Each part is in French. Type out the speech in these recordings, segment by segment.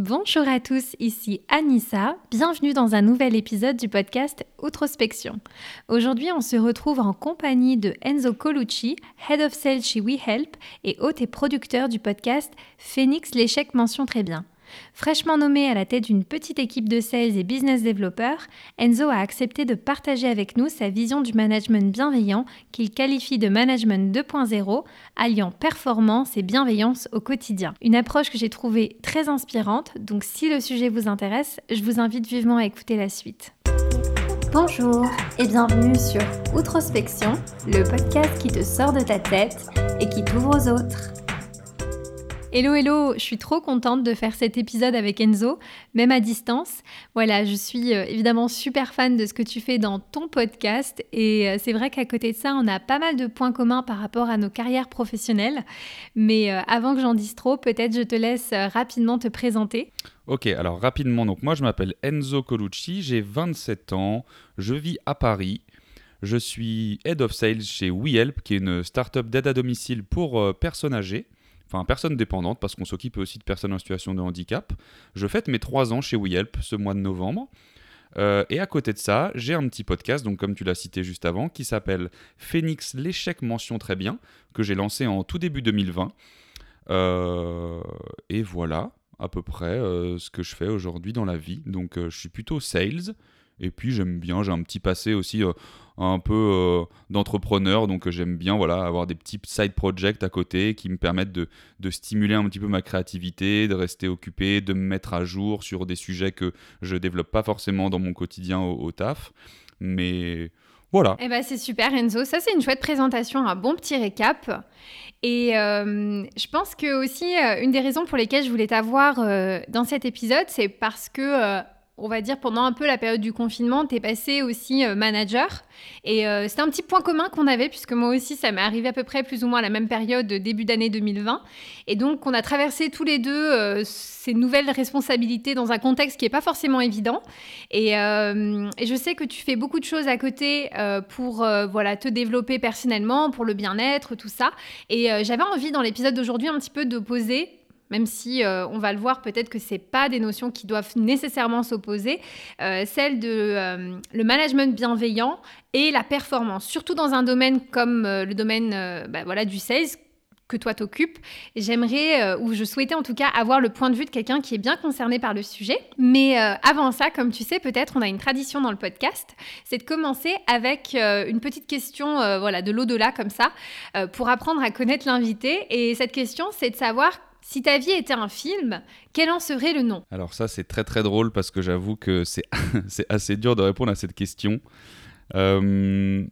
Bonjour à tous, ici Anissa. Bienvenue dans un nouvel épisode du podcast Outrospection. Aujourd'hui, on se retrouve en compagnie de Enzo Colucci, Head of Sales chez WeHelp et hôte et producteur du podcast Phoenix l'échec mention très bien. Fraîchement nommé à la tête d'une petite équipe de sales et business développeurs, Enzo a accepté de partager avec nous sa vision du management bienveillant qu'il qualifie de management 2.0, alliant performance et bienveillance au quotidien. Une approche que j'ai trouvée très inspirante, donc si le sujet vous intéresse, je vous invite vivement à écouter la suite. Bonjour et bienvenue sur Outrospection, le podcast qui te sort de ta tête et qui t'ouvre aux autres. Hello, hello, je suis trop contente de faire cet épisode avec Enzo, même à distance. Voilà, je suis euh, évidemment super fan de ce que tu fais dans ton podcast et euh, c'est vrai qu'à côté de ça, on a pas mal de points communs par rapport à nos carrières professionnelles. Mais euh, avant que j'en dise trop, peut-être je te laisse rapidement te présenter. Ok, alors rapidement, donc moi je m'appelle Enzo Colucci, j'ai 27 ans, je vis à Paris. Je suis Head of Sales chez WeHelp, qui est une startup d'aide à domicile pour personnes âgées enfin personne dépendante, parce qu'on s'occupe aussi de personnes en situation de handicap. Je fête mes trois ans chez WeHelp ce mois de novembre. Euh, et à côté de ça, j'ai un petit podcast, donc comme tu l'as cité juste avant, qui s'appelle Phoenix l'échec mention très bien, que j'ai lancé en tout début 2020. Euh, et voilà à peu près euh, ce que je fais aujourd'hui dans la vie. Donc je suis plutôt sales, et puis j'aime bien, j'ai un petit passé aussi euh, un peu euh, d'entrepreneur, donc euh, j'aime bien voilà, avoir des petits side projects à côté qui me permettent de, stimuler un petit peu ma créativité, de rester occupé, de me mettre à jour sur des sujets que je développe pas forcément dans mon quotidien au, taf. Mais voilà. Eh ben, c'est super Enzo, ça c'est une chouette présentation, un bon petit récap. Et je pense que aussi une des raisons pour lesquelles je voulais t'avoir dans cet épisode, c'est parce que on va dire, pendant un peu la période du confinement, tu es passé aussi euh, manager. Et euh, c'était un petit point commun qu'on avait, puisque moi aussi, ça m'est arrivé à peu près plus ou moins à la même période, début d'année 2020. Et donc, on a traversé tous les deux euh, ces nouvelles responsabilités dans un contexte qui n'est pas forcément évident. Et, et, je sais que tu fais beaucoup de choses à côté pour voilà, te développer personnellement, pour le bien-être, tout ça. Et j'avais envie, dans l'épisode d'aujourd'hui, un petit peu de poser même si euh, on va le voir, peut-être que ce pas des notions qui doivent nécessairement s'opposer, euh, celle de euh, le management bienveillant et la performance, surtout dans un domaine comme le domaine bah, voilà, du sales que toi t'occupes. J'aimerais, ou je souhaitais en tout cas, avoir le point de vue de quelqu'un qui est bien concerné par le sujet. Mais avant ça, comme tu sais, peut-être on a une tradition dans le podcast, c'est de commencer avec une petite question voilà, de l'au-delà comme ça, pour apprendre à connaître l'invité. Et cette question, c'est de savoir si ta vie était un film, quel en serait le nom? Alors ça, c'est très très drôle parce que j'avoue que c'est assez dur de répondre à cette question. Euh,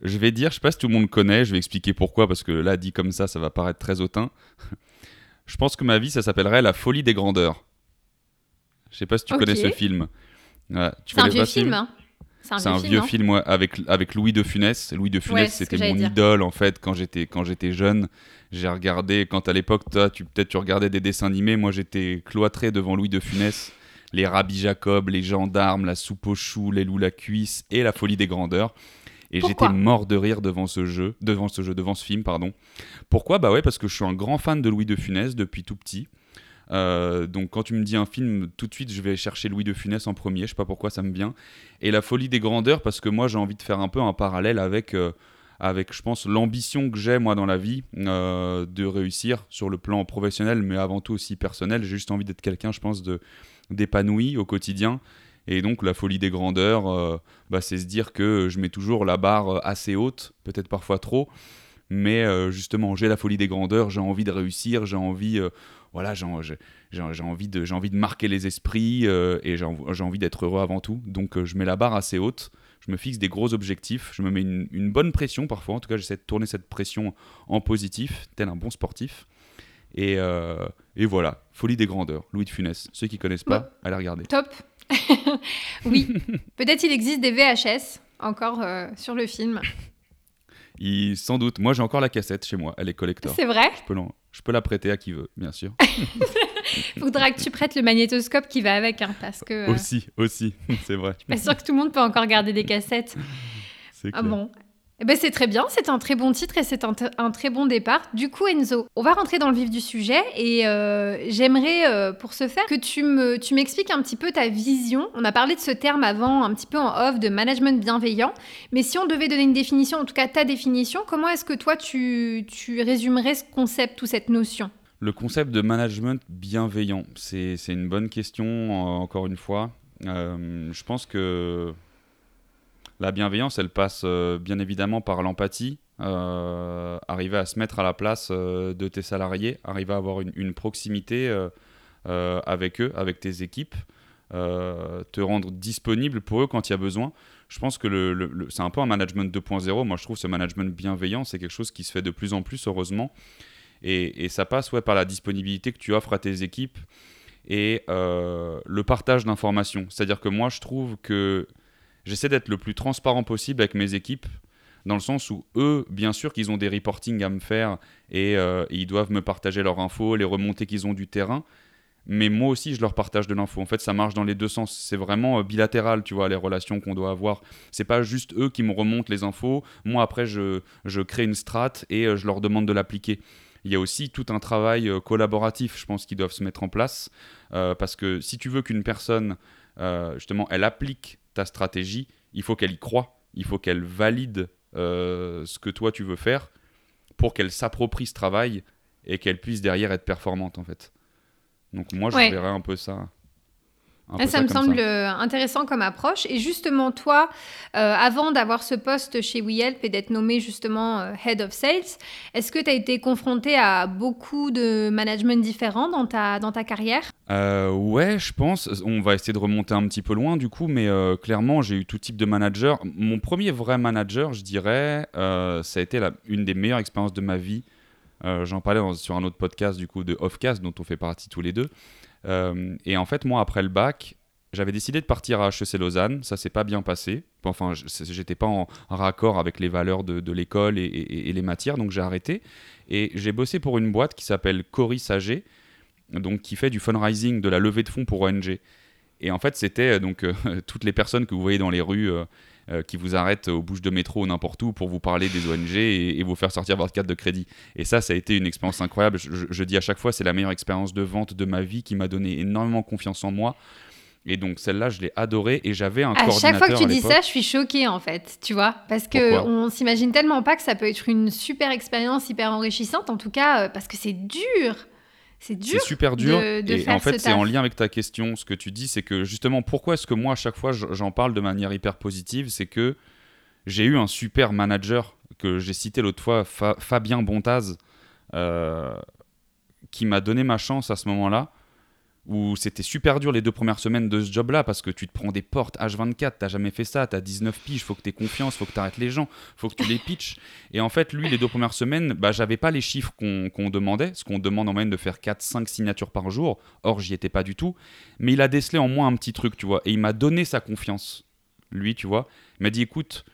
je vais dire, je sais pas si tout le monde connaît, je vais expliquer pourquoi, parce que là, dit comme ça, ça va paraître très hautain. je pense que ma vie, ça s'appellerait La folie des grandeurs. Je sais pas si tu connais ce film. c'est un vieux film, hein c'est un, vieux, film, avec, avec Louis de Funès. Louis de Funès, c'était mon idole en fait quand j'étais quand j'étais jeune. J'ai regardé quand à l'époque toi tu peut-être tu regardais des dessins animés, moi j'étais cloîtré devant Louis de Funès, les Rabbi Jacob, les gendarmes, la soupe aux choux, les loups la cuisse et la folie des grandeurs. Et j'étais mort de rire devant ce jeu, devant ce jeu, devant ce film, pardon. Pourquoi? Bah ouais, parce que je suis un grand fan de Louis de Funès depuis tout petit. Euh, donc quand tu me dis un film, tout de suite je vais chercher Louis de Funès en premier, je sais pas pourquoi ça me vient. Et La folie des grandeurs parce que moi j'ai envie de faire un peu un parallèle avec, euh, avec je pense, l'ambition que j'ai moi dans la vie euh, de réussir sur le plan professionnel mais avant tout aussi personnel. J'ai juste envie d'être quelqu'un, je pense, d'épanoui au quotidien. Et donc la folie des grandeurs, bah, c'est se dire que je mets toujours la barre assez haute, peut-être parfois trop, mais justement j'ai la folie des grandeurs, j'ai envie de réussir, j'ai envie voilà, j'ai envie, de, envie de marquer les esprits euh, et j'ai envie d'être heureux avant tout. Donc euh, je mets la barre assez haute, je me fixe des gros objectifs, je me mets une, bonne pression parfois. En tout cas, j'essaie de tourner cette pression en positif, tel un bon sportif. Et, euh, et voilà, Folie des grandeurs, Louis de Funès. Ceux qui connaissent pas, allez regarder. Top. oui, peut-être il existe des VHS encore sur le film. Il, sans doute. Moi, j'ai encore la cassette chez moi. Elle est collector. C'est vrai je peux, je peux, la prêter à qui veut, bien sûr. Faudra que tu prêtes le magnétoscope qui va avec, hein, parce que... Euh, aussi, aussi, c'est vrai. Je suis pas sûre que tout le monde peut encore garder des cassettes. C'est ah bon Eh ben c'est très bien, c'est un très bon titre et c'est un, très bon départ. Du coup, Enzo, on va rentrer dans le vif du sujet et euh, j'aimerais, euh, pour ce faire, que tu, me, tu m'expliques un petit peu ta vision. On a parlé de ce terme avant, un petit peu en off, de management bienveillant. Mais si on devait donner une définition, en tout cas ta définition, comment est-ce que toi tu, résumerais ce concept ou cette notion? Le concept de management bienveillant, c'est une bonne question, encore une fois. Euh, je pense que la bienveillance, elle passe euh, bien évidemment par l'empathie, euh, arriver à se mettre à la place euh, de tes salariés, arriver à avoir une, proximité avec eux, avec tes équipes, te rendre disponible pour eux quand il y a besoin. Je pense que le, c'est un peu un management 2.0. Moi, je trouve ce management bienveillant, c'est quelque chose qui se fait de plus en plus, heureusement. Et, ça passe ouais, par la disponibilité que tu offres à tes équipes et le partage d'informations. C'est-à-dire que moi, je trouve que j'essaie d'être le plus transparent possible avec mes équipes, dans le sens où eux, bien sûr qu'ils ont des reportings à me faire et, euh, ils doivent me partager leurs infos, les remontées qu'ils ont du terrain. Mais moi aussi, je leur partage de l'info. En fait, ça marche dans les deux sens. C'est vraiment euh, bilatéral, tu vois, les relations qu'on doit avoir. C'est pas juste eux qui me remontent les infos. Moi, après, je, je crée une strate et euh, je leur demande de l'appliquer il y a aussi tout un travail collaboratif, je pense, qui doivent se mettre en place. parce que si tu veux qu'une personne, justement, elle applique ta stratégie, il faut qu'elle y croit, il faut qu'elle valide euh, ce que toi tu veux faire pour qu'elle s'approprie ce travail et qu'elle puisse derrière être performante en fait. Donc moi je verrais un peu ça. Ah, ça, me semble euh, intéressant comme approche. Et justement, toi, euh, avant d'avoir ce poste chez WeHelp et d'être nommé justement euh, Head of Sales, est-ce que tu as été confronté à beaucoup de management différents dans ta, dans ta carrière? Ouais, je pense. On va essayer de remonter un petit peu loin du coup, mais clairement, j'ai eu tout type de manager. Mon premier vrai manager, je dirais, ça a été la, une des meilleures expériences de ma vie. J'en parlais sur un autre podcast du coup de Offcast dont on fait partie tous les deux. Euh, et en fait, moi, après le bac, j'avais décidé de partir à HEC Lausanne. Ça s'est pas bien passé. Enfin, j'étais pas en, raccord avec les valeurs de, l'école et, les matières, donc j'ai arrêté. Et j'ai bossé pour une boîte qui s'appelle Coris AG, donc qui fait du fundraising, de la levée de fonds pour ONG. Et en fait, c'était euh, donc euh, toutes les personnes que vous voyez dans les rues qui vous arrêtent aux bouches de métro ou n'importe où pour vous parler des ONG et, vous faire sortir votre carte de crédit. Et ça, ça a été une expérience incroyable. Je, dis à chaque fois, c'est la meilleure expérience de vente de ma vie qui m'a donné énormément confiance en moi. Et donc celle-là, je l'ai adorée et j'avais un à coordinateur. À chaque fois que tu dis ça, je suis choquée en fait, tu vois, parce que on s'imagine tellement pas que ça peut être une super expérience hyper enrichissante, en tout cas euh, parce que c'est dur. C'est dur. C'est super dur. et en fait, c'est en lien avec ta question. Ce que tu dis, c'est que justement, pourquoi est-ce que moi, à chaque fois, j'en parle de manière hyper positive C'est que j'ai eu un super manager que j'ai cité l'autre fois, Fabien Bontaz, euh, qui m'a donné ma chance à ce moment-là où c'était super dur les deux premières semaines de ce job-là parce que tu te prends des portes H24, t'as jamais fait ça, t'as 19 piges, faut que t'aies confiance, faut que t'arrêtes les gens, faut que tu les pitches. Et en fait, lui, les deux premières semaines, bah, j'avais pas les chiffres qu'on demandait, ce qu'on demande en moyenne de faire 4-5 signatures par jour. Or, j'y étais pas du tout. Mais il a décelé en moi un petit truc, tu vois, et il m'a donné sa confiance. Lui, tu vois, il m'a dit écoute,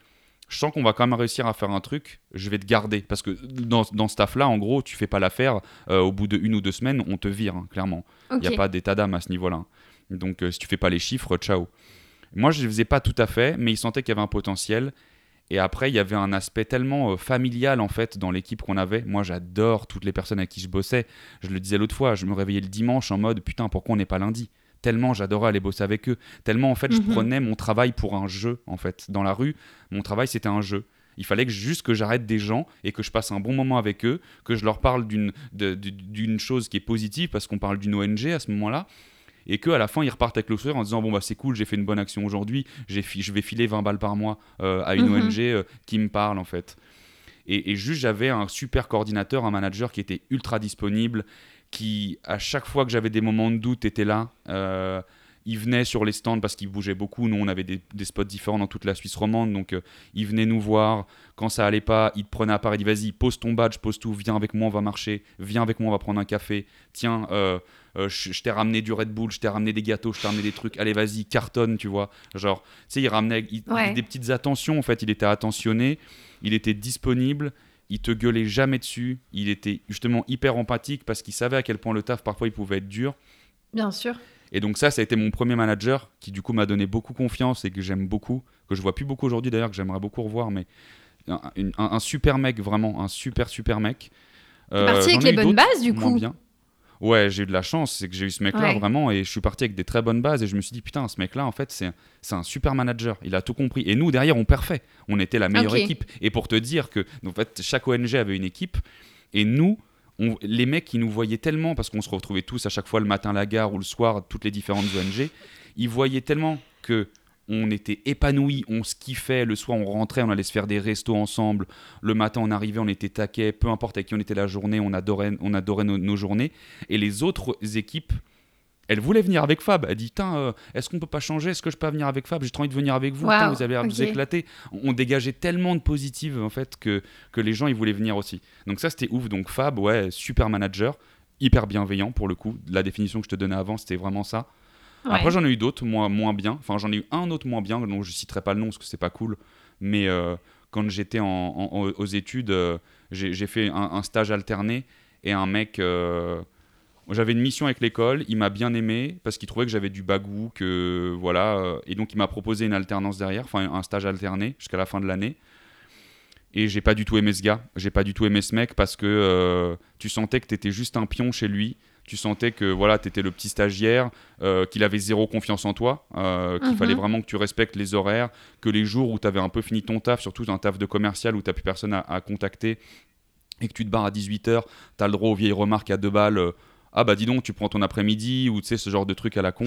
je sens qu'on va quand même réussir à faire un truc, je vais te garder. Parce que dans, dans ce taf-là, en gros, tu fais pas l'affaire, euh, au bout de une ou deux semaines, on te vire, hein, clairement. Il n'y a pas d'état d'âme à ce niveau-là. Donc, euh, si tu fais pas les chiffres, ciao. Moi, je ne faisais pas tout à fait, mais il sentait qu'il y avait un potentiel. Et après, il y avait un aspect tellement euh, familial en fait dans l'équipe qu'on avait. Moi, j'adore toutes les personnes avec qui je bossais. Je le disais l'autre fois, je me réveillais le dimanche en mode putain, pourquoi on n'est pas lundi? Tellement j'adorais aller bosser avec eux, tellement en fait je mhm. prenais mon travail pour un jeu en fait. Dans la rue, mon travail c'était un jeu. Il fallait que juste que j'arrête des gens et que je passe un bon moment avec eux, que je leur parle d'une d'une chose qui est positive parce qu'on parle d'une ONG à ce moment-là et qu'à la fin ils repartent avec le sourire en disant bon bah c'est cool j'ai fait une bonne action aujourd'hui je vais filer 20 balles par mois euh, à une mhm. ONG euh, qui me parle en fait et, et juste j'avais un super coordinateur un manager qui était ultra disponible qui, à chaque fois que j'avais des moments de doute, était là. Euh, il venait sur les stands parce qu'il bougeait beaucoup. Nous, on avait des, spots différents dans toute la Suisse romande. Donc, euh, il venait nous voir. Quand ça allait pas, il te prenait à part. Il dit Vas-y, pose ton badge, pose tout. Viens avec moi, on va marcher. Viens avec moi, on va prendre un café. Tiens, euh, je, t'ai ramené du Red Bull, je t'ai ramené des gâteaux, je t'ai ramené des trucs. Allez, vas-y, cartonne, tu vois. Genre, tu sais, il ramenait des petites attentions. En fait, il était attentionné. Il était disponible il te gueulait jamais dessus, il était justement hyper empathique parce qu'il savait à quel point le taf parfois il pouvait être dur. Bien sûr. Et donc ça, ça a été mon premier manager qui du coup m'a donné beaucoup confiance et que j'aime beaucoup, que je vois plus beaucoup aujourd'hui d'ailleurs, que j'aimerais beaucoup revoir, mais un, super mec, vraiment, un super, super mec. Euh, parti avec les bonnes bases, du coup. Bien. Ouais, j'ai eu de la chance, c'est que j'ai eu ce mec-là vraiment et je suis parti avec des très bonnes bases et je me suis dit putain, ce mec-là en fait c'est un super manager, il a tout compris. Et nous derrière on parfait, on était la meilleure équipe. Et pour te dire que en fait chaque ONG avait une équipe et nous les mecs qui nous voyaient tellement parce qu'on se retrouvait tous à chaque fois le matin à la gare ou le soir toutes les différentes ONG, ils voyaient tellement que on était épanouis, on se kiffait. Le soir, on rentrait, on allait se faire des restos ensemble. Le matin, on arrivait, on était taquet. Peu importe avec qui on était la journée, on adorait, on adorait nos, journées. Et les autres équipes, elles voulaient venir avec Fab. Elle dit euh, est-ce qu'on peut pas changer? Est-ce que je peux venir avec Fab? J'ai trop envie de venir avec vous. vous avez vous éclater. On dégageait tellement de positives en fait que, que les gens ils voulaient venir aussi. Donc ça, c'était ouf. Donc Fab, ouais, super manager, hyper bienveillant pour le coup. La définition que je te donnais avant, c'était vraiment ça. Après, j'en ai eu d'autres moins, moins bien. Enfin, j'en ai eu un autre moins bien, dont je citerai pas le nom parce que c'est pas cool. Mais euh, quand j'étais aux études, euh, j'ai fait un, stage alterné et un mec. Euh, j'avais une mission avec l'école, il m'a bien aimé parce qu'il trouvait que j'avais du bagou, que voilà, et donc il m'a proposé une alternance derrière, enfin un stage alterné jusqu'à la fin de l'année. Et j'ai pas du tout aimé ce gars, j'ai pas du tout aimé ce mec parce que tu sentais que t'étais juste un pion chez lui tu sentais que voilà, tu étais le petit stagiaire, euh, qu'il avait zéro confiance en toi, euh, qu'il fallait mhm. vraiment que tu respectes les horaires, que les jours où tu avais un peu fini ton taf, surtout un taf de commercial où tu plus personne à, contacter et que tu te barres à 18h, tu as le droit aux vieilles remarques à deux balles. Euh, ah bah dis donc, tu prends ton après-midi ou tu sais, ce genre de truc à la con.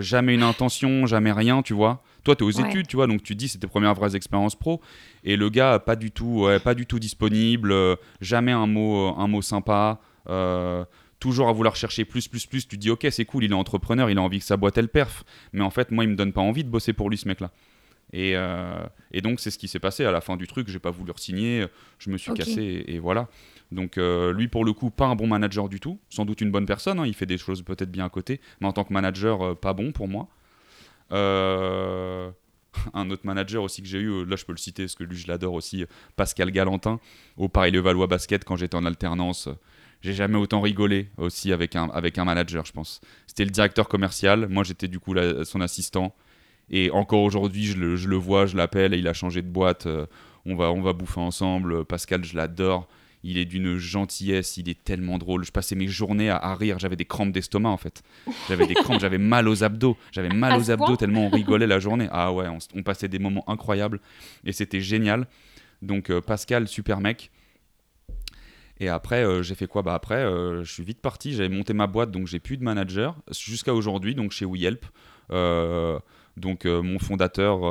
jamais une intention, jamais rien, tu vois. Toi, tu es aux études, tu vois, donc tu dis c'est tes premières vraies expériences pro. Et le gars, pas du tout, pas du tout disponible, jamais un mot, un mot sympa toujours à vouloir chercher plus, plus, plus. Tu dis, ok, c'est cool, il est entrepreneur, il a envie que sa boîte elle perf. Mais en fait, moi, il me donne pas envie de bosser pour lui, ce mec-là. Et, euh, et, donc, c'est ce qui s'est passé à la fin du truc. J'ai pas voulu signer, je me suis cassé et, voilà. Donc, euh, lui, pour le coup, pas un bon manager du tout. Sans doute une bonne personne, hein, il fait des choses peut-être bien à côté, mais en tant que manager, euh, pas bon pour moi. un autre manager aussi que j'ai eu, là je peux le citer parce que lui je l'adore aussi, Pascal Galantin, au Paris-Le-Valois Basket quand j'étais en alternance j'ai jamais autant rigolé aussi avec un, avec un manager, je pense. C'était le directeur commercial, moi j'étais du coup son assistant. Et encore aujourd'hui, je le, je le, vois, je l'appelle et il a changé de boîte. Euh, on, va, on va bouffer ensemble. Pascal, je l'adore. Il est d'une gentillesse, il est tellement drôle. Je passais mes journées à, rire. J'avais des crampes d'estomac en fait. J'avais des crampes, j'avais mal aux abdos. J'avais mal aux abdos tellement on rigolait la journée. Ah ouais, on, passait des moments incroyables et c'était génial. Donc euh, Pascal, super mec. Et après, euh, j'ai fait quoi? Bah après, euh, je suis vite parti. J'avais monté ma boîte, donc j'ai plus de manager jusqu'à aujourd'hui, donc chez WeHelp. Euh, donc mon fondateur,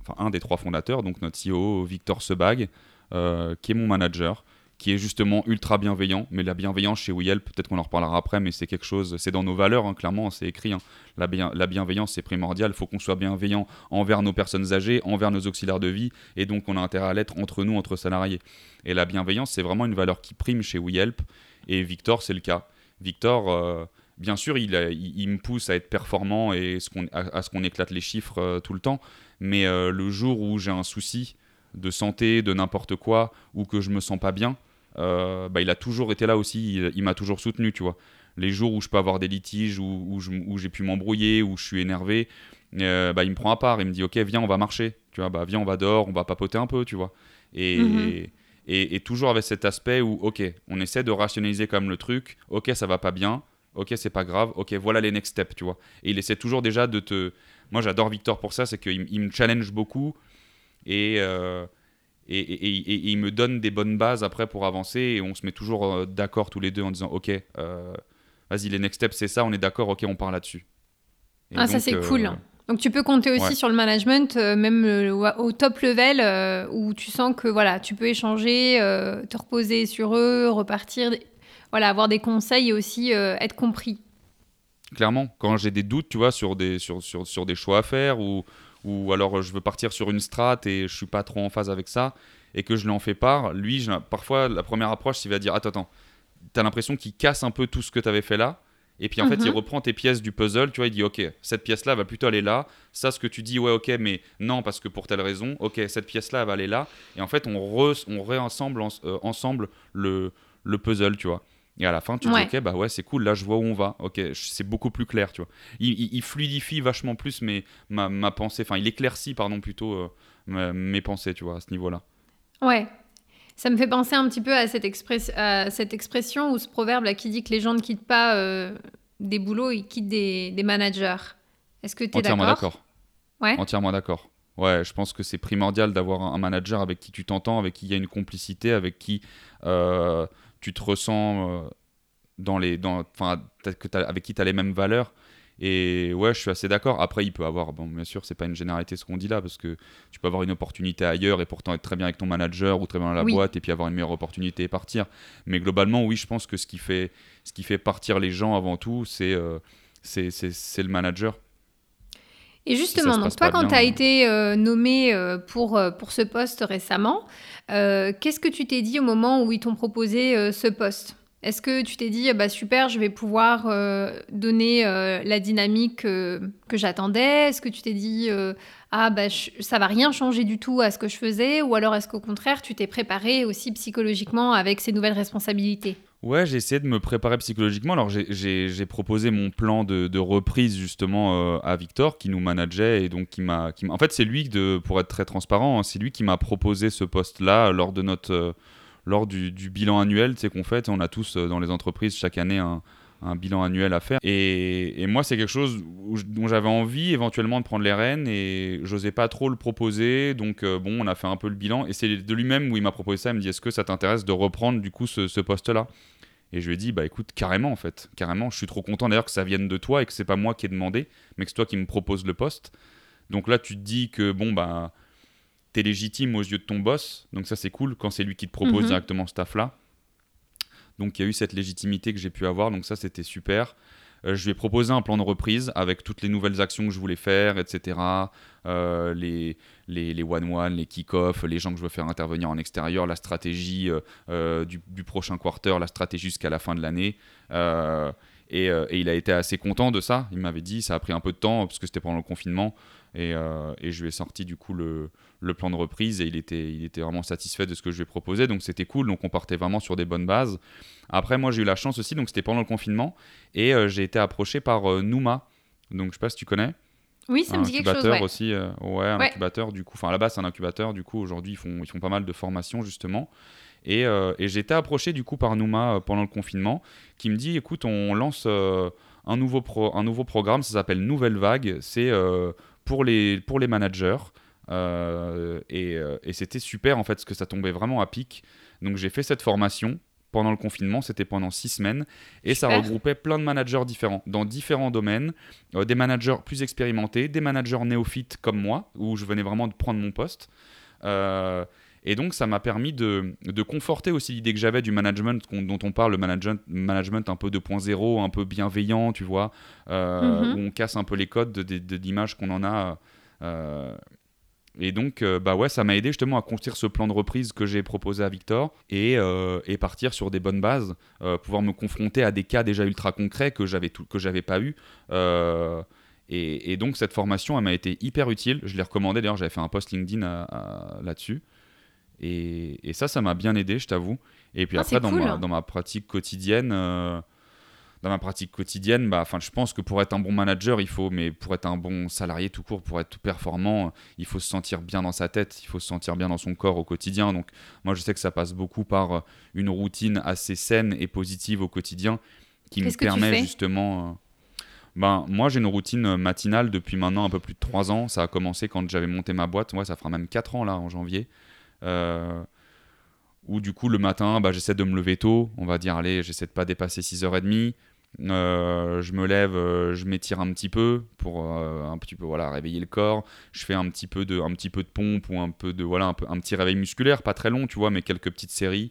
enfin un des trois fondateurs, donc notre CEO Victor Sebag, qui est mon manager qui est justement ultra bienveillant. Mais la bienveillance chez WeHelp, peut-être qu'on en reparlera après, mais c'est quelque chose, c'est dans nos valeurs, hein, clairement, c'est écrit. Hein. La, la, bienveillance, c'est primordial. Il faut qu'on soit bienveillant envers nos personnes âgées, envers nos auxiliaires de vie, et donc on a intérêt à l'être entre nous, entre salariés. Et la bienveillance, c'est vraiment une valeur qui prime chez WeHelp, et Victor, c'est le cas. Victor, euh, bien sûr, il, me pousse à être performant et à, ce qu'on éclate les chiffres euh, tout le temps, mais euh, le jour où j'ai un souci de santé, de n'importe quoi, ou que je me sens pas bien, euh, bah, il a toujours été là aussi, il, m'a toujours soutenu, tu vois. Les jours où je peux avoir des litiges, où, où j'ai pu m'embrouiller, où je suis énervé, euh, bah, il me prend à part, il me dit ok viens on va marcher, tu vois, bah viens on va dehors, on va papoter un peu, tu vois. Et, mhm. et, toujours avec cet aspect où ok, on essaie de rationaliser comme le truc, ok ça va pas bien, ok c'est pas grave, ok voilà les next steps, tu vois. Et il essaie toujours déjà de te... Moi j'adore Victor pour ça, c'est qu'il il me challenge beaucoup et... Euh, et, il me donne des bonnes bases après pour avancer et on se met toujours euh, d'accord tous les deux en disant ok euh, vas-y les next steps c'est ça on est d'accord ok on part là-dessus. Ah ça c'est euh, cool. Donc tu peux compter aussi sur le management même au top level où tu sens que voilà tu peux échanger te reposer sur eux repartir voilà avoir des conseils et aussi être compris. Clairement quand j'ai des doutes tu vois sur des sur, sur, sur des choix à faire ou ou alors euh, je veux partir sur une strate et je suis pas trop en phase avec ça et que je lui en fais part, lui, parfois la première approche, il va dire attends, attends, t'as l'impression qu'il casse un peu tout ce que t'avais fait là. Et puis en fait, il mhm. reprend tes pièces du puzzle, tu vois, il dit ok, cette pièce-là va plutôt aller là, ça ce que tu dis, ouais ok, mais non parce que pour telle raison, ok, cette pièce-là va aller là. Et en fait, on, on réassemble euh, ensemble le, le puzzle, tu vois. Et à la fin, tu dis, ok, bah ouais, c'est cool, là, je vois où on va. Ok, c'est beaucoup plus clair, tu vois. Il, fluidifie vachement plus mais ma, ma pensée, enfin, il éclaircit, pardon, plutôt euh, mes pensées, tu vois, à ce niveau-là. Ouais. Ça me fait penser un petit peu à cette, cette expression ou ce proverbe là qui dit que les gens ne quittent pas euh, des boulots, ils quittent des, managers. Est-ce que tu es d'accord? Entièrement d'accord. Ouais. Entièrement d'accord. Ouais, je pense que c'est primordial d'avoir un manager avec qui tu t'entends, avec qui il y a une complicité, avec qui euh, tu te ressens euh, dans les, dans, avec qui tu as les mêmes valeurs. Et ouais, je suis assez d'accord. Après, il peut avoir, bon, bien sûr, c'est pas une généralité ce qu'on dit là, parce que tu peux avoir une opportunité ailleurs et pourtant être très bien avec ton manager ou très bien dans la boîte et puis avoir une meilleure opportunité et partir. Mais globalement, oui, je pense que ce qui fait, ce qui fait partir les gens avant tout, c'est euh, c'est le manager. Et justement, donc toi, quand tu as hein. été euh, nommé euh, pour, pour ce poste récemment, qu'est-ce que tu t'es dit au moment où ils t'ont proposé ce poste? Est-ce que tu t'es dit, bah super, je vais pouvoir euh, donner euh, la dynamique que j'attendais? Est-ce que tu t'es dit, euh, ah bah ça va rien changer du tout à ce que je faisais? Ou alors est-ce qu'au contraire, tu t'es préparé aussi psychologiquement avec ces nouvelles responsabilités? Ouais, j'ai essayé de me préparer psychologiquement. Alors j'ai proposé mon plan de, reprise justement à Victor qui nous manageait et donc qui m'a... En fait c'est lui, de, pour être très transparent, hein, c'est lui qui m'a proposé ce poste-là lors de notre lors du, bilan annuel qu'on fait. On a tous euh, dans les entreprises chaque année un, bilan annuel à faire. Et, moi, c'est quelque chose dont j'avais envie éventuellement de prendre les rênes et j'osais pas trop le proposer. Donc, euh, bon, on a fait un peu le bilan. Et c'est de lui-même où il m'a proposé ça. Il me dit Est-ce que ça t'intéresse de reprendre du coup ce, poste-là? Et je lui ai dit Bah écoute, carrément en fait. Carrément. Je suis trop content d'ailleurs que ça vienne de toi et que c'est pas moi qui ai demandé, mais que c'est toi qui me propose le poste. Donc là, tu te dis que bon, bah t'es légitime aux yeux de ton boss, donc ça c'est cool quand c'est lui qui te propose mhm. directement ce taf-là. Donc il y a eu cette légitimité que j'ai pu avoir, donc ça c'était super. Euh, je lui ai proposé un plan de reprise avec toutes les nouvelles actions que je voulais faire, etc. Euh, les, les, les one-one, les kick-off, les gens que je veux faire intervenir en extérieur, la stratégie euh, du, du, prochain quarter, la stratégie jusqu'à la fin de l'année. Et, il a été assez content de ça. Il m'avait dit, ça a pris un peu de temps parce que c'était pendant le confinement. Euh, et, je lui ai sorti du coup le, plan de reprise et il était, il était vraiment satisfait de ce que je lui ai proposé. Donc c'était cool. Donc on partait vraiment sur des bonnes bases. Après, moi j'ai eu la chance aussi. Donc c'était pendant le confinement et euh, j'ai été approché par euh, Nouma. Donc je sais pas si tu connais. Oui, ça me dit quelque chose. Ouais. aussi. ouais, un incubateur du coup. Enfin à la base c'est un incubateur. Du coup aujourd'hui ils font, ils font pas mal de formations justement. Et, et j'ai été approché du coup par Nouma pendant le confinement qui me dit écoute on lance un, nouveau pro, un nouveau programme. Ça s'appelle Nouvelle Vague. C'est pour les, pour les managers. Euh, euh, et, c'était super en fait, parce que ça tombait vraiment à pic. Donc j'ai fait cette formation pendant le confinement, c'était pendant six semaines, et ça regroupait plein de managers différents, dans différents domaines, euh, des managers plus expérimentés, des managers néophytes comme moi, où je venais vraiment de prendre mon poste. Et donc, ça m'a permis de, de, conforter aussi l'idée que j'avais du management dont on parle, le management, management un peu 2.0, un peu bienveillant, tu vois, euh, mhm. où on casse un peu les codes de, de, l'image qu'on en a. Euh, et donc, euh, bah ouais, ça m'a aidé justement à construire ce plan de reprise que j'ai proposé à Victor et, et partir sur des bonnes bases, pouvoir me confronter à des cas déjà ultra concrets que j'avais que j'avais pas eu. Et, et, donc cette formation, elle m'a été hyper utile. Je l'ai recommandé. D'ailleurs, j'avais fait un post LinkedIn là-dessus. Et, ça, ça m'a bien aidé, je t'avoue. Et puis ah, après, dans, ma, dans, ma, pratique quotidienne, euh, dans ma pratique quotidienne, bah, je pense que pour être un bon manager, il faut, mais pour être un bon salarié tout court, pour être tout performant, il faut se sentir bien dans sa tête, il faut se sentir bien dans son corps au quotidien. Donc, moi, je sais que ça passe beaucoup par une routine assez saine et positive au quotidien qui me permet justement. Euh, ben, moi, j'ai une routine matinale depuis maintenant un peu plus de 3 ans. Ça a commencé quand j'avais monté ma boîte. Moi, ça fera même 4 ans là en janvier. Euh, où du coup le matin bah, j'essaie de me lever tôt, on va dire allez j'essaie de pas dépasser 6h30, euh, je me lève, euh, je m'étire un petit peu pour un petit peu voilà réveiller le corps. Je fais un petit peu de un petit peu de pompe ou un peu de voilà un, peu, un petit réveil musculaire, pas très long tu vois, mais quelques petites séries.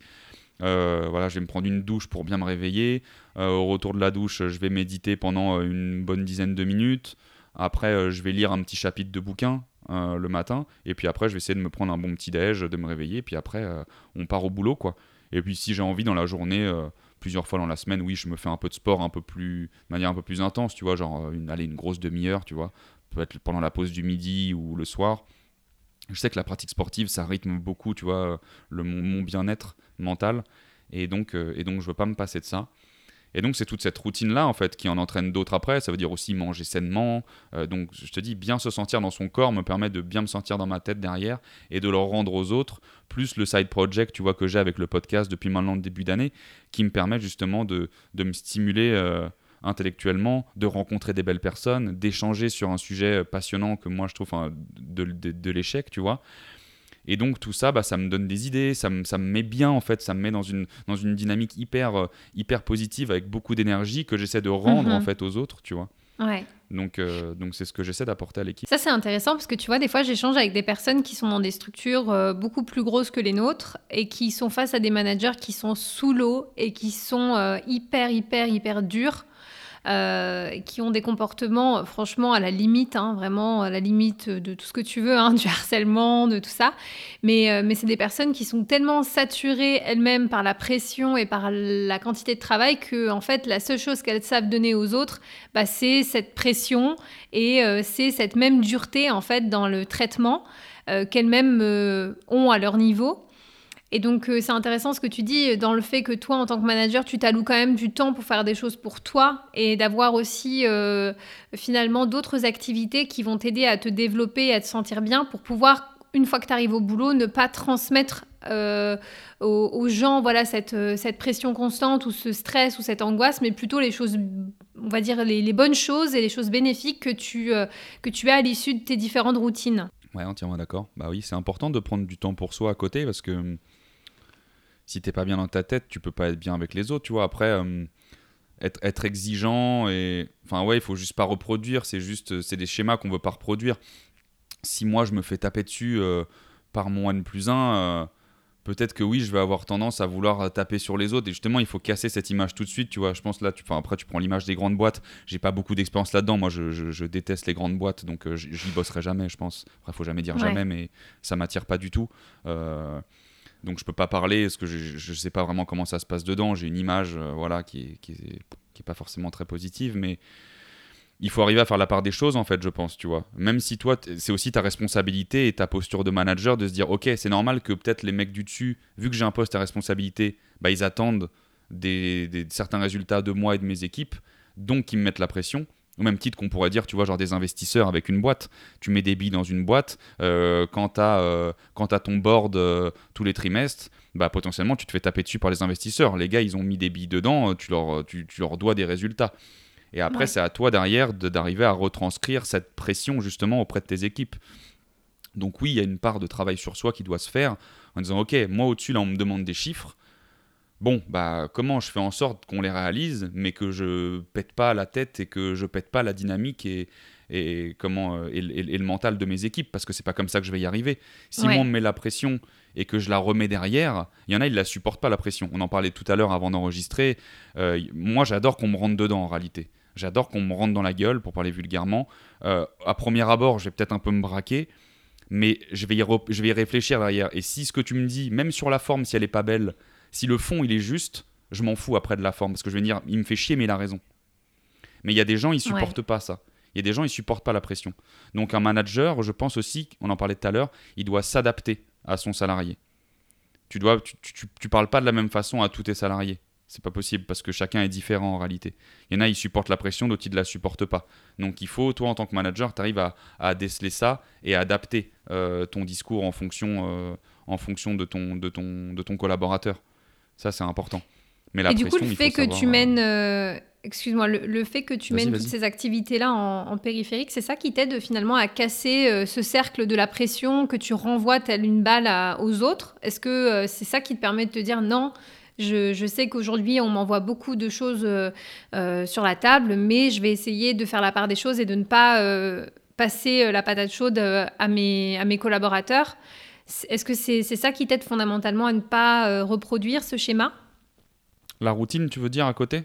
voilà, je vais me prendre une douche pour bien me réveiller. au retour de la douche, je vais méditer pendant une bonne dizaine de minutes. Après, je vais lire un petit chapitre de bouquin euh, le matin. Et puis après, je vais essayer de me prendre un bon petit déj, de me réveiller. Puis après, euh, on part au boulot, quoi. Et puis si j'ai envie dans la journée, euh, plusieurs fois dans la semaine, oui, je me fais un peu de sport un peu plus, de manière un peu plus intense, tu vois, genre une, allez, une grosse demi-heure, tu vois, peut-être pendant la pause du midi ou le soir. Je sais que la pratique sportive, ça rythme beaucoup, tu vois, le, mon, bien-être mental. Et donc, et donc, je veux pas me passer de ça. Et donc, c'est toute cette routine-là, en fait, qui en entraîne d'autres après. Ça veut dire aussi manger sainement. Euh, donc, je te dis, bien se sentir dans son corps me permet de bien me sentir dans ma tête derrière et de le rendre aux autres. Plus le side project, tu vois, que j'ai avec le podcast depuis maintenant le début d'année, qui me permet justement de, de me stimuler euh, intellectuellement, de rencontrer des belles personnes, d'échanger sur un sujet passionnant que moi je trouve de, de, de l'échec, tu vois. Et donc tout ça, bah, ça me donne des idées, ça me, ça me met bien en fait, ça me met dans une, dans une dynamique hyper, euh, hyper positive avec beaucoup d'énergie que j'essaie de rendre en mhm. fait aux autres, tu vois. Ouais. Donc, euh, donc c'est ce que j'essaie d'apporter à l'équipe. Ça, c'est intéressant parce que tu vois, des fois, j'échange avec des personnes qui sont dans des structures euh, beaucoup plus grosses que les nôtres et qui sont face à des managers qui sont sous l'eau et qui sont hyper, hyper, hyper durs. Euh, qui ont des comportements euh, franchement à la limite, hein, vraiment à la limite de tout ce que tu veux, hein, du harcèlement, de tout ça. Mais, euh, mais c'est des personnes qui sont tellement saturées elles-mêmes par la pression et par la quantité de travail que en fait la seule chose qu'elles savent donner aux autres, bah, c'est cette pression et c'est cette même dureté en fait dans le traitement qu'elles-mêmes ont à leur niveau. Et donc, euh, c'est intéressant ce que tu dis dans le fait que toi, en tant que manager, tu t'alloues quand même du temps pour faire des choses pour toi et d'avoir aussi euh, finalement d'autres activités qui vont t'aider à te développer et à te sentir bien pour pouvoir, une fois que tu arrives au boulot, ne pas transmettre euh, aux, gens voilà, cette, cette pression constante ou ce stress ou cette angoisse, mais plutôt les choses, on va dire les, bonnes choses et les choses bénéfiques que tu, que tu as à l'issue de tes différentes routines. Ouais, entièrement d'accord. Bah oui, c'est important de prendre du temps pour soi à côté parce que si t'es pas bien dans ta tête, tu peux pas être bien avec les autres, tu vois. Après, euh, être, être, exigeant et. Enfin, ouais, il faut juste pas reproduire, c'est juste. C'est des schémas qu'on veut pas reproduire. Si moi, je me fais taper dessus euh, par mon N plus 1, euh, peut-être que oui, je vais avoir tendance à vouloir taper sur les autres. Et justement, il faut casser cette image tout de suite, tu vois. Je pense là, tu, après, tu prends l'image des grandes boîtes. J'ai pas beaucoup d'expérience là-dedans. Moi, je, je, déteste les grandes boîtes, donc j'y bosserai jamais, je pense. Après, faut jamais dire jamais, mais ça m'attire pas du tout. Euh, donc je peux pas parler parce que je, ne sais pas vraiment comment ça se passe dedans. J'ai une image, euh, voilà, qui est, qui, est, pas forcément très positive, mais il faut arriver à faire la part des choses en fait, je pense, tu vois. Même si toi, c'est aussi ta responsabilité et ta posture de manager de se dire, ok, c'est normal que peut-être les mecs du dessus, vu que j'ai un poste à responsabilité, bah ils attendent des, des, certains résultats de moi et de mes équipes, donc ils me mettent la pression. Au même titre qu'on pourrait dire, tu vois, genre des investisseurs avec une boîte. Tu mets des billes dans une boîte, euh, quand tu as, euh, ton board euh, tous les trimestres, bah, potentiellement tu te fais taper dessus par les investisseurs. Les gars, ils ont mis des billes dedans, tu leur, tu, leur dois des résultats. Et après, c'est à toi derrière d'arriver à retranscrire cette pression justement auprès de tes équipes. Donc oui, il y a une part de travail sur soi qui doit se faire en disant, ok, moi au-dessus, là, on me demande des chiffres bon, bah, comment je fais en sorte qu'on les réalise, mais que je pète pas la tête et que je pète pas la dynamique et, et comment euh, et, le mental de mes équipes, parce que c'est pas comme ça que je vais y arriver. Si moi on me met la pression et que je la remets derrière, il y en a, ils la supportent pas la pression. On en parlait tout à l'heure avant d'enregistrer. Euh, moi, j'adore qu'on me rentre dedans en réalité. J'adore qu'on me rentre dans la gueule, pour parler vulgairement. Euh, à premier abord, je vais peut-être un peu me braquer, mais je vais, y je vais y réfléchir derrière. Et si ce que tu me dis, même sur la forme, si elle est pas belle, si le fond il est juste, je m'en fous après de la forme parce que je vais dire il me fait chier mais il a raison. Mais il y a des gens ils supportent pas ça. Il y a des gens ils supportent pas la pression. Donc un manager, je pense aussi, on en parlait tout à l'heure, il doit s'adapter à son salarié. Tu dois tu, tu, parles pas de la même façon à tous tes salariés. C'est pas possible parce que chacun est différent en réalité. Il y en a, ils supportent la pression, d'autres, ils ne la supportent pas. Donc il faut, toi, en tant que manager, tu arrives à, à, déceler ça et à adapter euh, ton discours en fonction, euh, en fonction de, ton, de, ton, de ton collaborateur. Ça, c'est important. Mais la et du coup, le fait que tu mènes, euh, excuse-moi, le, fait que tu mènes toutes ces activités-là en, périphérique, c'est ça qui t'aide finalement à casser euh, ce cercle de la pression que tu renvoies telle une balle aux autres? Est-ce que euh, c'est ça qui te permet de te dire non je, je sais qu'aujourd'hui, on m'envoie beaucoup de choses sur la table, mais je vais essayer de faire la part des choses et de ne pas passer la patate chaude à mes, à mes collaborateurs? Est-ce que c'est ça qui t'aide fondamentalement à ne pas euh, reproduire ce schéma? La routine, tu veux dire, à côté?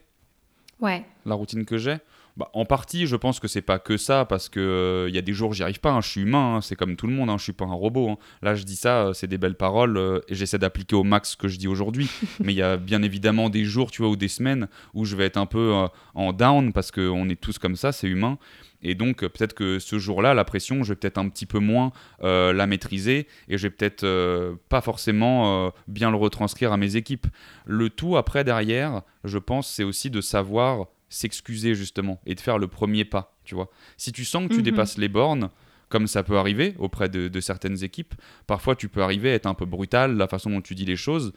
Ouais. La routine que j'ai? Bah, en partie, je pense que c'est pas que ça, parce que il euh, y a des jours j'y arrive pas. Hein, je suis humain, hein, c'est comme tout le monde. Hein, je suis pas un robot. Là, je dis ça, euh, c'est des belles paroles euh, et j'essaie d'appliquer au max ce que je dis aujourd'hui. Mais il y a bien évidemment des jours, tu vois, ou des semaines où je vais être un peu en down parce qu'on est tous comme ça, c'est humain. Et donc, peut-être que ce jour-là, la pression, je vais peut-être un petit peu moins la maîtriser et je vais peut-être pas forcément bien le retranscrire à mes équipes. Le tout, après, derrière, je pense, c'est aussi de savoir s'excuser justement et de faire le premier pas, tu vois. Si tu sens que tu mhm. dépasses les bornes, comme ça peut arriver auprès de, certaines équipes, parfois tu peux arriver à être un peu brutal, la façon dont tu dis les choses.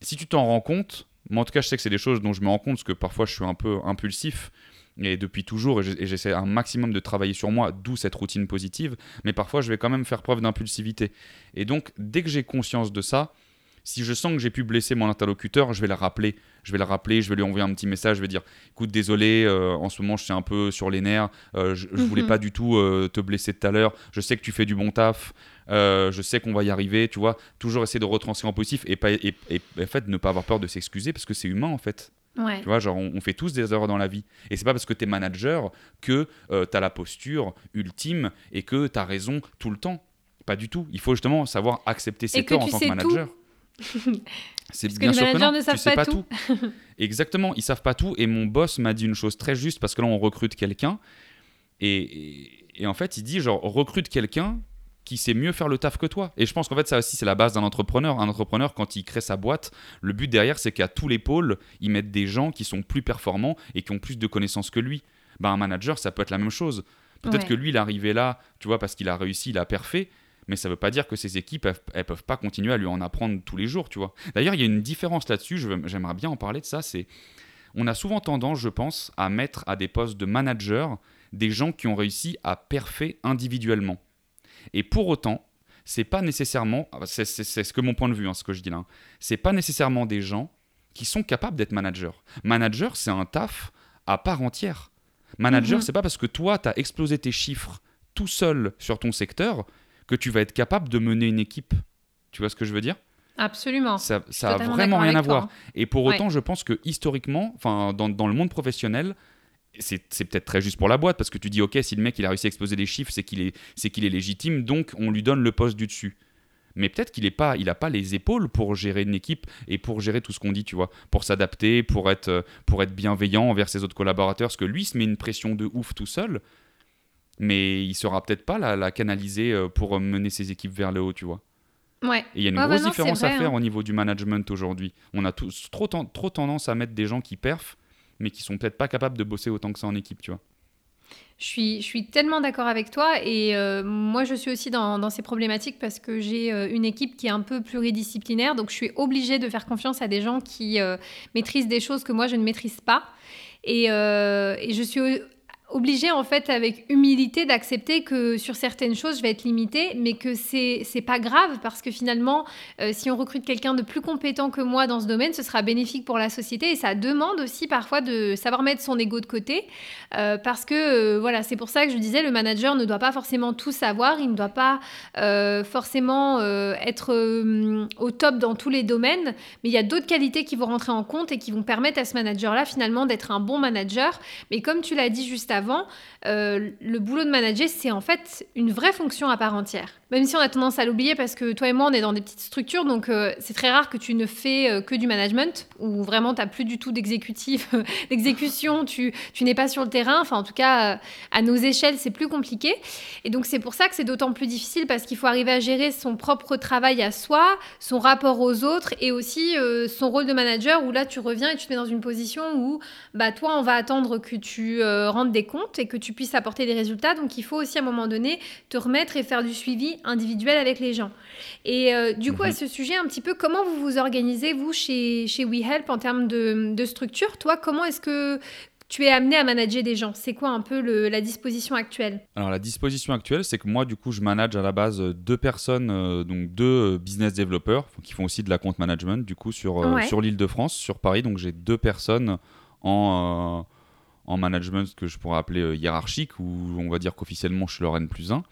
Si tu t'en rends compte, moi en tout cas je sais que c'est des choses dont je me rends compte parce que parfois je suis un peu impulsif et depuis toujours et j'essaie un maximum de travailler sur moi, d'où cette routine positive, mais parfois je vais quand même faire preuve d'impulsivité. Et donc dès que j'ai conscience de ça, si je sens que j'ai pu blesser mon interlocuteur, je vais le rappeler. Je vais le rappeler, je vais lui envoyer un petit message, je vais dire écoute, désolé, euh, en ce moment je suis un peu sur les nerfs, euh, je, ne voulais mhm. pas du tout euh, te blesser tout à l'heure, je sais que tu fais du bon taf, je sais qu'on va y arriver, tu vois. Toujours essayer de retranscrire en positif et, pas, et, en fait ne pas avoir peur de s'excuser parce que c'est humain en fait. Tu vois, genre, on, fait tous des erreurs dans la vie. Et c'est pas parce que tu es manager que tu as la posture ultime et que tu as raison tout le temps. Pas du tout. Il faut justement savoir accepter ses torts en tant que manager. C'est bien que les managers ne savent pas, tout. Exactement, ils savent pas tout. Et mon boss m'a dit une chose très juste parce que là, on recrute quelqu'un. Et, en fait, il dit genre, recrute quelqu'un qui sait mieux faire le taf que toi. Et je pense qu'en fait, ça aussi, c'est la base d'un entrepreneur. Un entrepreneur, quand il crée sa boîte, le but derrière, c'est qu'à tous les pôles, il mette des gens qui sont plus performants et qui ont plus de connaissances que lui. Ben, un manager, ça peut être la même chose. Peut-être que lui, il est arrivé là, tu vois, parce qu'il a réussi, il a parfait mais ça ne veut pas dire que ces équipes, elles, ne peuvent pas continuer à lui en apprendre tous les jours, tu vois. D'ailleurs, il y a une différence là-dessus, j'aimerais bien en parler de ça, c'est on a souvent tendance, je pense, à mettre à des postes de manager des gens qui ont réussi à perfer individuellement. Et pour autant, c'est pas nécessairement, c'est ce que mon point de vue, hein, ce que je dis là, c'est pas nécessairement des gens qui sont capables d'être manager. Manager, c'est un taf à part entière. Manager, mhm. c'est pas parce que toi, tu as explosé tes chiffres tout seul sur ton secteur que tu vas être capable de mener une équipe. Tu vois ce que je veux dire? Absolument. Ça, ça a vraiment rien à voir. Et pour autant, je pense que historiquement, enfin, dans, dans, le monde professionnel, c'est peut-être très juste pour la boîte parce que tu dis ok si le mec il a réussi à exposer des chiffres c'est qu'il est c'est qu'il est légitime donc on lui donne le poste du dessus mais peut-être qu'il est pas il a pas les épaules pour gérer une équipe et pour gérer tout ce qu'on dit tu vois pour s'adapter pour être pour être bienveillant envers ses autres collaborateurs parce que lui se met une pression de ouf tout seul mais il sera peut-être pas la, la canaliser euh, pour mener ses équipes vers le haut, tu vois. Ouais. Il y a une grosse différence à faire hein. au niveau du management aujourd'hui. On a tous, trop, trop tendance à mettre des gens qui perfent, mais qui sont peut-être pas capables de bosser autant que ça en équipe, tu vois. Je suis, je suis tellement d'accord avec toi et euh, moi je suis aussi dans, dans, ces problématiques parce que j'ai euh, une équipe qui est un peu pluridisciplinaire donc je suis obligée de faire confiance à des gens qui maîtrisent des choses que moi je ne maîtrise pas et, et je suis obligé en fait avec humilité d'accepter que sur certaines choses je vais être limitée mais que c'est c'est pas grave parce que finalement euh, si on recrute quelqu'un de plus compétent que moi dans ce domaine ce sera bénéfique pour la société et ça demande aussi parfois de savoir mettre son ego de côté euh, parce que euh, voilà c'est pour ça que je disais le manager ne doit pas forcément tout savoir il ne doit pas forcément être au top dans tous les domaines mais il y a d'autres qualités qui vont rentrer en compte et qui vont permettre à ce manager là finalement d'être un bon manager. Mais comme tu l'as dit juste avant, euh, le boulot de manager, c'est en fait une vraie fonction à part entière. Même si on a tendance à l'oublier parce que toi et moi, on est dans des petites structures, donc euh, c'est très rare que tu ne fais euh, que du management, où vraiment tu n'as plus du tout d'exécutif, d'exécution, tu, n'es pas sur le terrain. Enfin, en tout cas, à nos échelles, c'est plus compliqué. Et donc, c'est pour ça que c'est d'autant plus difficile parce qu'il faut arriver à gérer son propre travail à soi, son rapport aux autres et aussi son rôle de manager, où là, tu reviens et tu te mets dans une position où, bah, toi, on va attendre que tu rendes des comptes et que tu puisses apporter des résultats. Donc il faut aussi à un moment donné te remettre et faire du suivi individuel avec les gens. Et euh, du coup, à mhm. ce sujet, un petit peu, comment vous vous organisez, vous, chez, chez WeHelp, en termes de, de structure? Toi, comment est-ce que tu es amené à manager des gens? C'est quoi un peu le, la disposition actuelle? Alors la disposition actuelle, c'est que moi du coup je manage à la base deux personnes, euh, donc deux euh, business développeurs qui font aussi de la compte management du coup sur, sur l'île de France, sur Paris. Donc j'ai deux personnes en, en management que je pourrais appeler euh, hiérarchique, où on va dire qu'officiellement je suis leur N plus 1.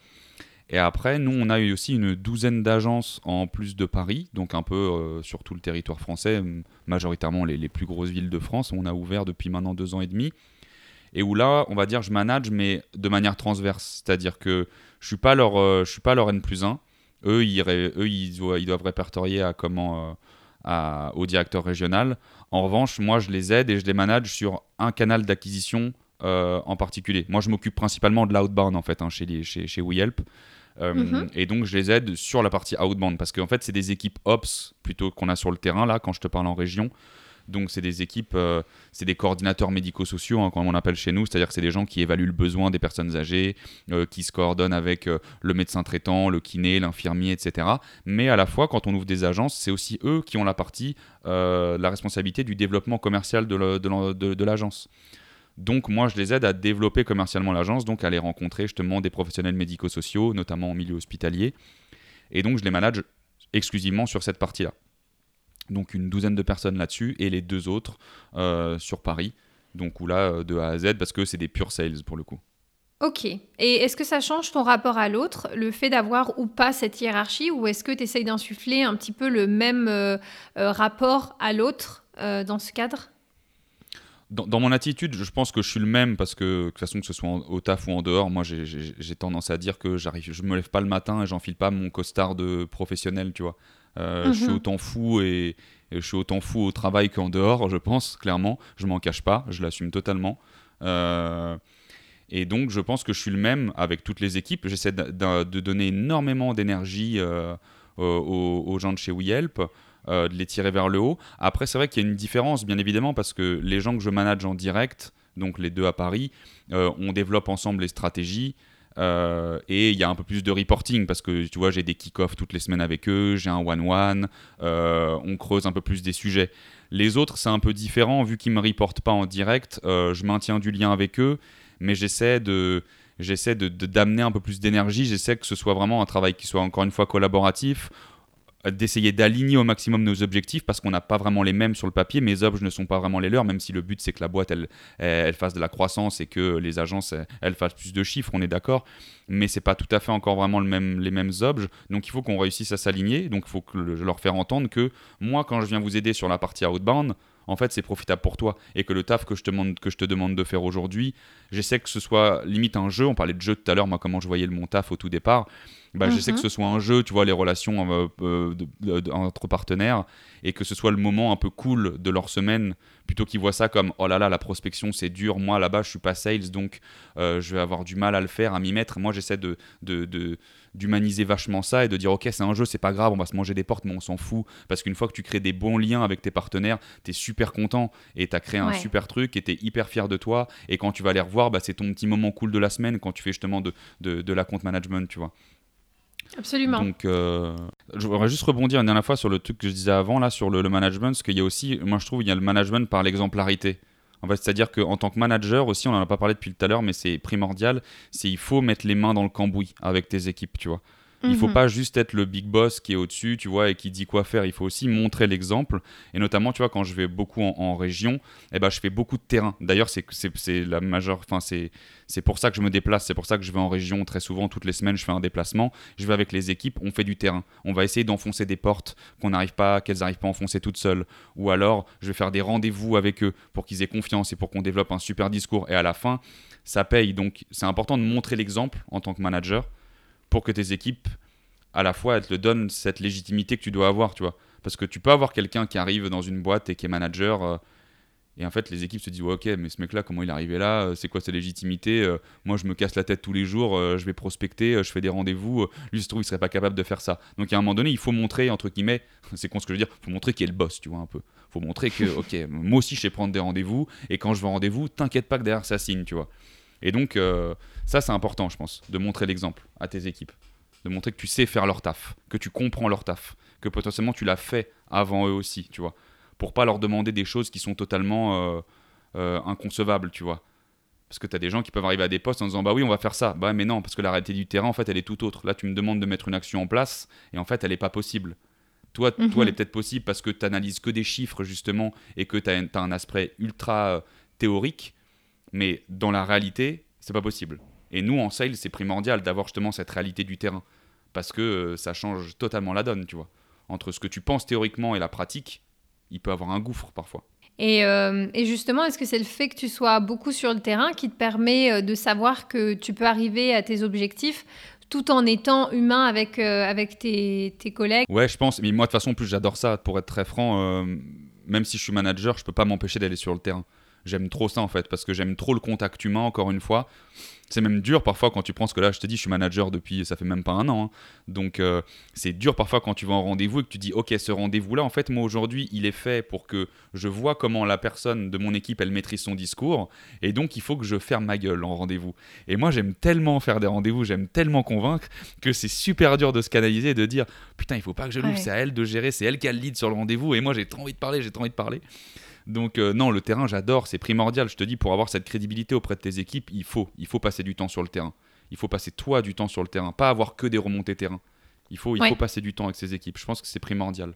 Et après, nous, on a eu aussi une douzaine d'agences en plus de Paris, donc un peu euh, sur tout le territoire français, majoritairement les, plus grosses villes de France. On a ouvert depuis maintenant deux ans et demi. et où là, on va dire, je manage, mais de manière transverse. C'est-à-dire que je suis pas leur, euh, suis pas leur N plus 1. Eux, ils, ils, doivent, répertorier à comment, euh, à, au directeur régional. En revanche, moi, je les aide et je les manage sur un canal d'acquisition euh, en particulier. Moi, je m'occupe principalement de l'outbound, en fait, hein, chez, chez, chez WeHelp. Mhm. Et donc, je les aide sur la partie outbound parce qu'en fait, c'est des équipes ops plutôt qu'on a sur le terrain, là, quand je te parle en région. Donc, c'est des équipes, euh, c'est des coordinateurs médico-sociaux, hein, comme on appelle chez nous, c'est-à-dire que c'est des gens qui évaluent le besoin des personnes âgées, euh, qui se coordonnent avec euh, le médecin traitant, le kiné, l'infirmier, etc. Mais à la fois, quand on ouvre des agences, c'est aussi eux qui ont la partie, la responsabilité du développement commercial de l'agence. Donc moi, je les aide à développer commercialement l'agence, donc à les rencontrer justement des professionnels médico-sociaux, notamment en milieu hospitalier. Et donc je les manage exclusivement sur cette partie-là donc une douzaine de personnes là-dessus, et les deux autres euh, sur Paris, donc où là, euh, de A à Z, parce que c'est des pure sales pour le coup. Ok. Et est-ce que ça change ton rapport à l'autre, le fait d'avoir ou pas cette hiérarchie, ou est-ce que tu essayes d'insuffler un petit peu le même euh, rapport à l'autre dans ce cadre? Dans, mon attitude, je pense que je suis le même parce que, de toute façon, que ce soit au taf ou en dehors, moi j'ai tendance à dire que j'arrive, je me lève pas le matin et j'enfile pas mon costard de professionnel, tu vois. Euh, je suis mhm. autant fou et, je suis autant fou au travail qu'en dehors, je pense, clairement. Je m'en cache pas, je l'assume totalement. Euh, et donc, je pense que je suis le même avec toutes les équipes. J'essaie de, donner énormément d'énergie euh, aux, gens de chez WeHelp. de les tirer vers le haut. Après, c'est vrai qu'il y a une différence, bien évidemment, parce que les gens que je manage en direct, donc les deux à Paris, on développe ensemble les stratégies. Euh, et il y a un peu plus de reporting parce que tu vois, j'ai des kick-offs toutes les semaines avec eux, j'ai un one-one, euh, on creuse un peu plus des sujets. Les autres, c'est un peu différent vu qu'ils ne me reportent pas en direct. Euh, je maintiens du lien avec eux, mais j'essaie de j'essaie de, d'amener un peu plus d'énergie. J'essaie que ce soit vraiment un travail qui soit encore une fois collaboratif d'essayer d'aligner au maximum nos objectifs parce qu'on n'a pas vraiment les mêmes sur le papier. Mes objets ne sont pas vraiment les leurs, même si le but c'est que la boîte elle, elle, fasse de la croissance et que les agences elles, fassent plus de chiffres, on est d'accord. Mais c'est pas tout à fait encore vraiment le même, les mêmes objets. Donc il faut qu'on réussisse à s'aligner. Donc il faut que je leur faire entendre que moi, quand je viens vous aider sur la partie outbound, en fait, c'est profitable pour toi. Et que le taf que je te demande, que je te demande de faire aujourd'hui, j'essaie que ce soit limite un jeu. On parlait de jeu tout à l'heure, moi, comment je voyais mon taf au tout départ. Bah, J'essaie que mhm. ce soit un jeu, tu vois, les relations euh, euh, entre partenaires, et que ce soit le moment un peu cool de leur semaine, plutôt qu'ils voient ça comme oh là là, la prospection c'est dur, moi là-bas je suis pas sales, donc euh, je vais avoir du mal à le faire, à m'y mettre. Moi j'essaie de, de, d'humaniser vachement ça et de dire ok c'est un jeu c'est pas grave on va se manger des portes mais on s'en fout parce qu'une fois que tu crées des bons liens avec tes partenaires t'es super content et t'as créé un super truc et t'es hyper fier de toi et quand tu vas les revoir bah, c'est ton petit moment cool de la semaine quand tu fais justement de, de, de la compte management tu vois Absolument. Donc, euh, je voudrais juste rebondir une dernière fois sur le truc que je disais avant, là, sur le, management, parce qu'il y a aussi, moi je trouve, il y a le management par l'exemplarité. En fait, c'est-à-dire qu'en tant que manager aussi, on n'en a pas parlé depuis tout à l'heure, mais c'est primordial, c'est il faut mettre les mains dans le cambouis avec tes équipes, tu vois. Il ne faut mhm. pas juste être le big boss qui est au-dessus, tu vois, et qui dit quoi faire. Il faut aussi montrer l'exemple. Et notamment, tu vois, quand je vais beaucoup en, région, eh ben, je fais beaucoup de terrain. D'ailleurs, c'est la majeure, enfin, c'est pour ça que je me déplace. C'est pour ça que je vais en région très souvent. Toutes les semaines, je fais un déplacement. Je vais avec les équipes, on fait du terrain. On va essayer d'enfoncer des portes qu'on n'arrive pas, qu'elles n'arrivent pas à enfoncer toutes seules. Ou alors, je vais faire des rendez-vous avec eux pour qu'ils aient confiance et pour qu'on développe un super discours. Et à la fin, ça paye. Donc, c'est important de montrer l'exemple en tant que manager pour que tes équipes, à la fois, elles te donnent cette légitimité que tu dois avoir, tu vois. Parce que tu peux avoir quelqu'un qui arrive dans une boîte et qui est manager, euh, et en fait, les équipes se disent Ok, mais ce mec-là, comment il est arrivé là euh, C'est quoi sa légitimité euh, Moi, je me casse la tête tous les jours, je vais prospecter, je fais des rendez-vous. lui, se trouve, il serait pas capable de faire ça. Donc, à un moment donné, il faut montrer, entre guillemets, c'est con ce que je veux dire, il faut montrer qu'il est le boss, tu vois, un peu. Il faut montrer que, ok, moi aussi, je sais prendre des rendez-vous, et quand je vais en rendez-vous, t'inquiète pas que derrière, ça signe, tu vois. Et donc, ça, c'est important, je pense, de montrer l'exemple à tes équipes de montrer que tu sais faire leur taf, que tu comprends leur taf, que potentiellement tu l'as fait avant eux aussi, tu vois, pour pas leur demander des choses qui sont totalement euh, euh, inconcevables, tu vois. Parce que tu as des gens qui peuvent arriver à des postes en disant bah oui, on va faire ça. Bah mais non, parce que la réalité du terrain, en fait, elle est tout autre. Là, tu me demandes de mettre une action en place et en fait, elle n'est pas possible. Toi, toi, elle est mhm. peut-être possible parce que tu n'analyses que des chiffres, justement, et que tu as, as, un aspect ultra euh, théorique. Mais dans la réalité, c'est pas possible. Et nous, en sales, c'est primordial d'avoir justement cette réalité du terrain. Parce que euh, ça change totalement la donne, tu vois. Entre ce que tu penses théoriquement et la pratique, il peut avoir un gouffre parfois. Et, et justement, est-ce que c'est le fait que tu sois beaucoup sur le terrain qui te permet de savoir que tu peux arriver à tes objectifs tout en étant humain avec, avec tes, tes, collègues? Ouais, je pense. Mais moi, de toute façon, plus j'adore ça, pour être très franc, même si je suis manager, je peux pas m'empêcher d'aller sur le terrain. J'aime trop ça en fait, parce que j'aime trop le contact humain, encore une fois. C'est même dur parfois quand tu penses que là, je te dis, je suis manager depuis, ça fait même pas un an. Hein. Donc euh, c'est dur parfois quand tu vas en rendez-vous et que tu dis, ok, ce rendez-vous-là, en fait, moi aujourd'hui, il est fait pour que je vois comment la personne de mon équipe, elle maîtrise son discours. Et donc, il faut que je ferme ma gueule en rendez-vous. Et moi, j'aime tellement faire des rendez-vous, j'aime tellement convaincre que c'est super dur de se canaliser et de dire, putain, il faut pas que je l'ouvre, c'est à elle de gérer, c'est elle qui a le lead sur le rendez-vous. Et moi, j'ai trop envie de parler, j'ai trop envie de parler. Donc euh, non, le terrain, j'adore, c'est primordial. Je te dis, pour avoir cette crédibilité auprès de tes équipes, il faut, il faut passer du temps sur le terrain. Il faut passer toi du temps sur le terrain, pas avoir que des remontées terrain. Il faut, il faut passer du temps avec ses équipes. Je pense que c'est primordial.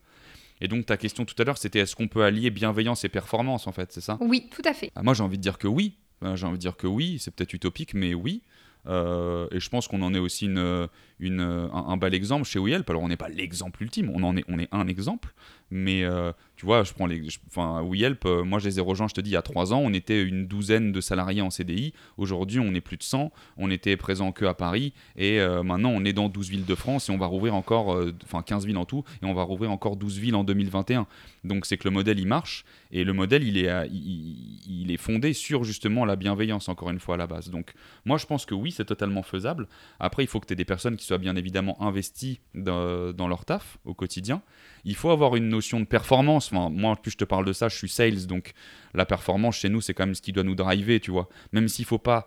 Et donc ta question tout à l'heure, c'était est-ce qu'on peut allier bienveillance et performance en fait, c'est ça? Oui, tout à fait. Ah, moi j'ai envie de dire que oui. j'ai envie de dire que oui, c'est peut-être utopique, mais oui. Euh, et je pense qu'on en est aussi une, une, un, bel exemple chez Yelp. Alors on n'est pas l'exemple ultime, on en est, on est un exemple, mais euh, tu vois, je prends les. enfin, Yelp, euh, moi je les ai rejoints, je te dis, il y a trois ans, on était une douzaine de salariés en CDI. Aujourd'hui, on est plus de 100. On était présent que à Paris. Et euh, maintenant, on est dans 12 villes de France et on va rouvrir encore, enfin 15 villes en tout, et on va rouvrir encore 12 villes en 2021. Donc c'est que le modèle, il marche. Et le modèle, il est, il, est fondé sur justement la bienveillance, encore une fois, à la base. Donc moi, je pense que oui, c'est totalement faisable. Après, il faut que tu aies des personnes qui soient bien évidemment investies dans leur taf au quotidien. Il faut avoir une notion de performance. Moi, plus je te parle de ça, je suis sales, donc la performance chez nous, c'est quand même ce qui doit nous driver, tu vois. Même s'il faut pas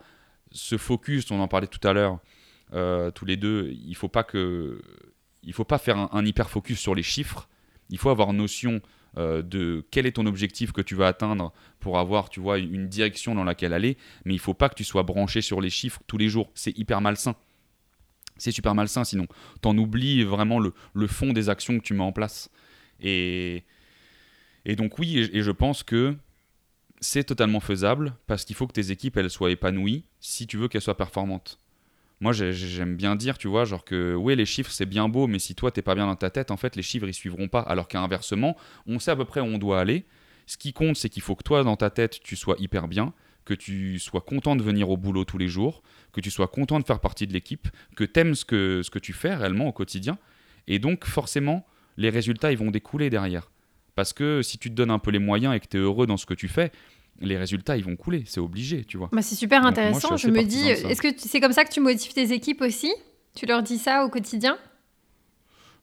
se focus, on en parlait tout à l'heure, euh, tous les deux, il faut pas que, faut pas faire un, hyper focus sur les chiffres. Il faut avoir notion euh, de quel est ton objectif que tu vas atteindre pour avoir, tu vois, une direction dans laquelle aller. Mais il faut pas que tu sois branché sur les chiffres tous les jours. C'est hyper malsain. C'est super malsain, sinon t'en oublies vraiment le, le fond des actions que tu mets en place. Et, et donc oui, et, je pense que c'est totalement faisable parce qu'il faut que tes équipes elles soient épanouies si tu veux qu'elles soient performantes. Moi j'aime bien dire, tu vois, genre que oui les chiffres c'est bien beau, mais si toi t'es pas bien dans ta tête, en fait les chiffres ils suivront pas. Alors qu'inversement, on sait à peu près où on doit aller. Ce qui compte c'est qu'il faut que toi dans ta tête tu sois hyper bien, que tu sois content de venir au boulot tous les jours, que tu sois content de faire partie de l'équipe, que tu aimes ce que, ce que tu fais réellement au quotidien. Et donc forcément, les résultats ils vont découler derrière. Parce que si tu te donnes un peu les moyens et que tu es heureux dans ce que tu fais, les résultats ils vont couler, c'est obligé, tu vois. Bah, c'est super intéressant, je, me dis, est-ce que c'est comme ça que tu motives tes équipes aussi? Tu leur dis ça au quotidien?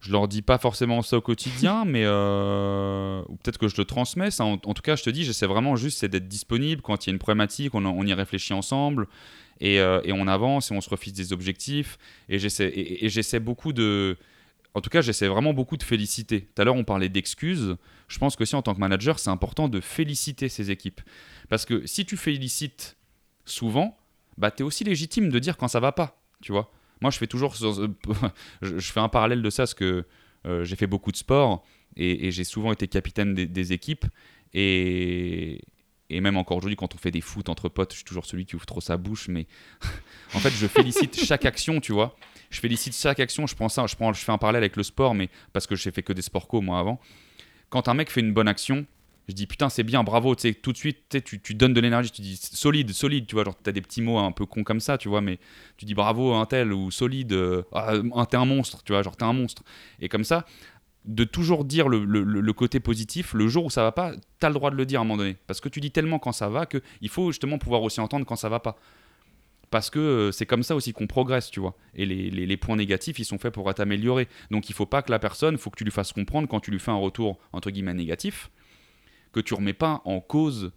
Je leur dis pas forcément ça au quotidien, mais euh, peut-être que je le transmets. Ça, en, tout cas, je te dis, j'essaie vraiment juste d'être disponible quand il y a une problématique, on, y réfléchit ensemble et, euh, et, on avance et on se refuse des objectifs. Et j'essaie beaucoup de, en tout cas, j'essaie vraiment beaucoup de féliciter. Tout à l'heure, on parlait d'excuses. Je pense que si en tant que manager, c'est important de féliciter ses équipes. Parce que si tu félicites souvent, bah, tu es aussi légitime de dire quand ça va pas. Tu vois Moi, je fais toujours. je fais un parallèle de ça parce que euh, j'ai fait beaucoup de sport et, j'ai souvent été capitaine des, équipes. Et, même encore aujourd'hui, quand on fait des foot entre potes, je suis toujours celui qui ouvre trop sa bouche. Mais en fait, je félicite chaque action, tu vois je félicite chaque action. Je prends ça, je, prends, je fais un parallèle avec le sport, mais parce que j'ai fait que des sports co moi avant. Quand un mec fait une bonne action, je dis putain c'est bien bravo tu sais tout de suite tu, tu donnes de l'énergie tu dis solide solide tu vois genre t'as des petits mots un peu cons comme ça tu vois mais tu dis bravo un tel ou solide euh, ah, t'es un monstre tu vois genre t'es un monstre et comme ça de toujours dire le, le, côté positif le jour où ça va pas t'as le droit de le dire à un moment donné parce que tu dis tellement quand ça va que il faut justement pouvoir aussi entendre quand ça va pas parce que euh, c'est comme ça aussi qu'on progresse, tu vois. Et les, points négatifs, ils sont faits pour t'améliorer. Donc il faut pas que la personne, faut que tu lui fasses comprendre quand tu lui fais un retour entre guillemets négatif, que tu remets pas en cause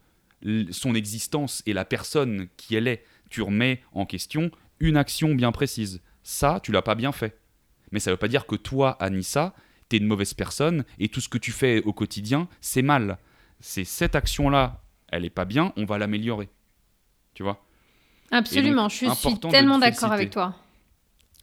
son existence et la personne qui elle est. Tu remets en question une action bien précise. Ça, tu l'as pas bien fait. Mais ça veut pas dire que toi, Anissa, tu es une mauvaise personne et tout ce que tu fais au quotidien, c'est mal. C'est cette action-là, elle est pas bien, on va l'améliorer. Tu vois? Absolument, je suis tellement d'accord avec toi.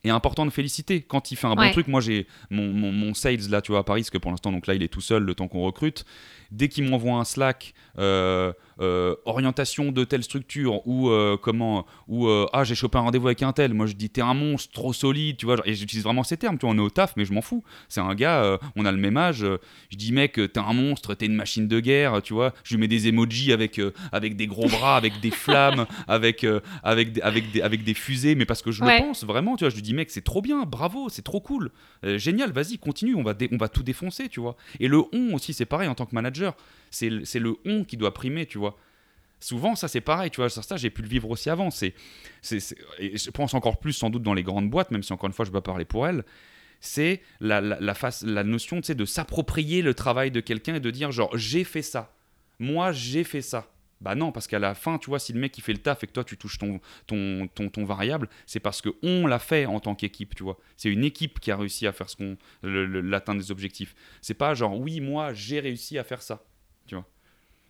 Et important de féliciter. Quand il fait un bon truc, moi j'ai mon, mon, sales là, tu vois, à Paris, parce que pour l'instant, donc là, il est tout seul le temps qu'on recrute. Dès qu'il m'envoie un Slack, euh, euh, orientation de telle structure ou euh, comment ou euh, ah j'ai chopé un rendez-vous avec un tel. Moi je dis t'es un monstre trop solide tu vois. Et j'utilise vraiment ces termes tu vois. On est au taf mais je m'en fous. C'est un gars on a le même âge je dis mec t'es un monstre t'es une machine de guerre tu vois. Je lui mets des emojis avec avec des gros bras avec des flammes avec avec des, avec des avec des fusées mais parce que je le pense vraiment tu vois. Je lui dis mec c'est trop bien bravo c'est trop cool. Génial vas-y continue on va on va tout défoncer tu vois. Et le on aussi c'est pareil en tant que manager c'est le on qui doit primer, tu vois. Souvent, ça c'est pareil, tu vois, ça j'ai pu le vivre aussi avant. C'est, je pense encore plus sans doute dans les grandes boîtes, même si encore une fois je pas parler pour elles, c'est la, la, face, la notion de s'approprier le travail de quelqu'un et de dire genre j'ai fait ça, moi j'ai fait ça. Bah non, parce qu'à la fin, tu vois, si le mec il fait le taf et que toi tu touches ton, ton, ton, ton variable, c'est parce que on l'a fait en tant qu'équipe, tu vois. C'est une équipe qui a réussi à faire ce qu'on, l'atteindre des objectifs. C'est pas genre oui, moi j'ai réussi à faire ça.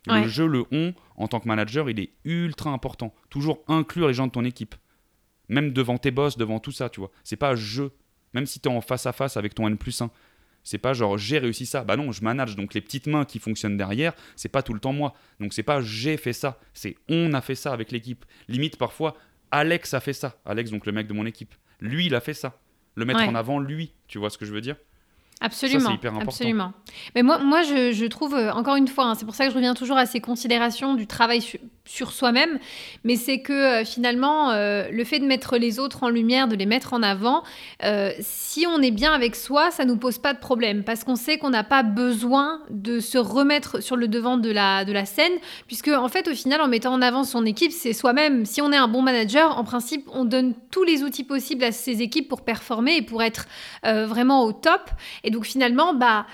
Le jeu, le on, en tant que manager, il est ultra important. Toujours inclure les gens de ton équipe. Même devant tes boss, devant tout ça, tu vois. C'est pas je. Même si tu es en face à face avec ton N plus 1. C'est pas genre j'ai réussi ça. Bah non, je manage. Donc les petites mains qui fonctionnent derrière, c'est pas tout le temps moi. Donc c'est pas j'ai fait ça. C'est on a fait ça avec l'équipe. Limite parfois, Alex a fait ça. Alex, donc le mec de mon équipe. Lui, il a fait ça. Le mettre en avant, lui. Tu vois ce que je veux dire? Absolument. Absolument. Mais moi, moi je, trouve, euh, encore une fois, hein, c'est pour ça que je reviens toujours à ces considérations du travail sur soi-même, mais c'est que euh, finalement, euh, le fait de mettre les autres en lumière, de les mettre en avant, si on est bien avec soi, ça nous pose pas de problème, parce qu'on sait qu'on n'a pas besoin de se remettre sur le devant de la, de la scène, puisque en fait, au final, en mettant en avant son équipe, c'est soi-même. Si on est un bon manager, en principe, on donne tous les outils possibles à ses équipes pour performer et pour être vraiment au top. Et donc finalement, bah,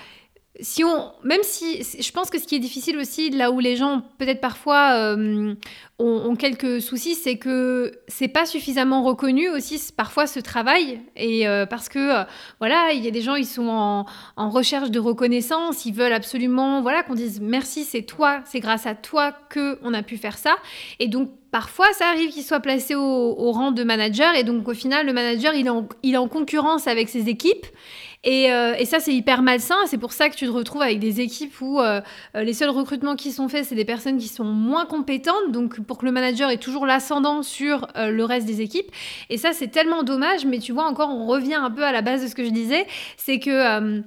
si on, même si, je pense que ce qui est difficile aussi, là où les gens peut-être parfois euh, ont, quelques soucis, c'est que c'est pas suffisamment reconnu aussi parfois ce travail, et euh, parce que euh, voilà, il y a des gens, ils sont en, en, recherche de reconnaissance, ils veulent absolument, voilà, qu'on dise merci, c'est toi, c'est grâce à toi que on a pu faire ça, et donc Parfois, ça arrive qu'il soit placé au, rang de manager et donc au final, le manager, il est en, il est en concurrence avec ses équipes euh, et, ça, c'est hyper malsain. C'est pour ça que tu te retrouves avec des équipes où euh, euh, les seuls recrutements qui sont faits, c'est des personnes qui sont moins compétentes, donc pour que le manager ait toujours l'ascendant sur le reste des équipes. Et ça, c'est tellement dommage, mais tu vois, encore, on revient un peu à la base de ce que je disais, c'est que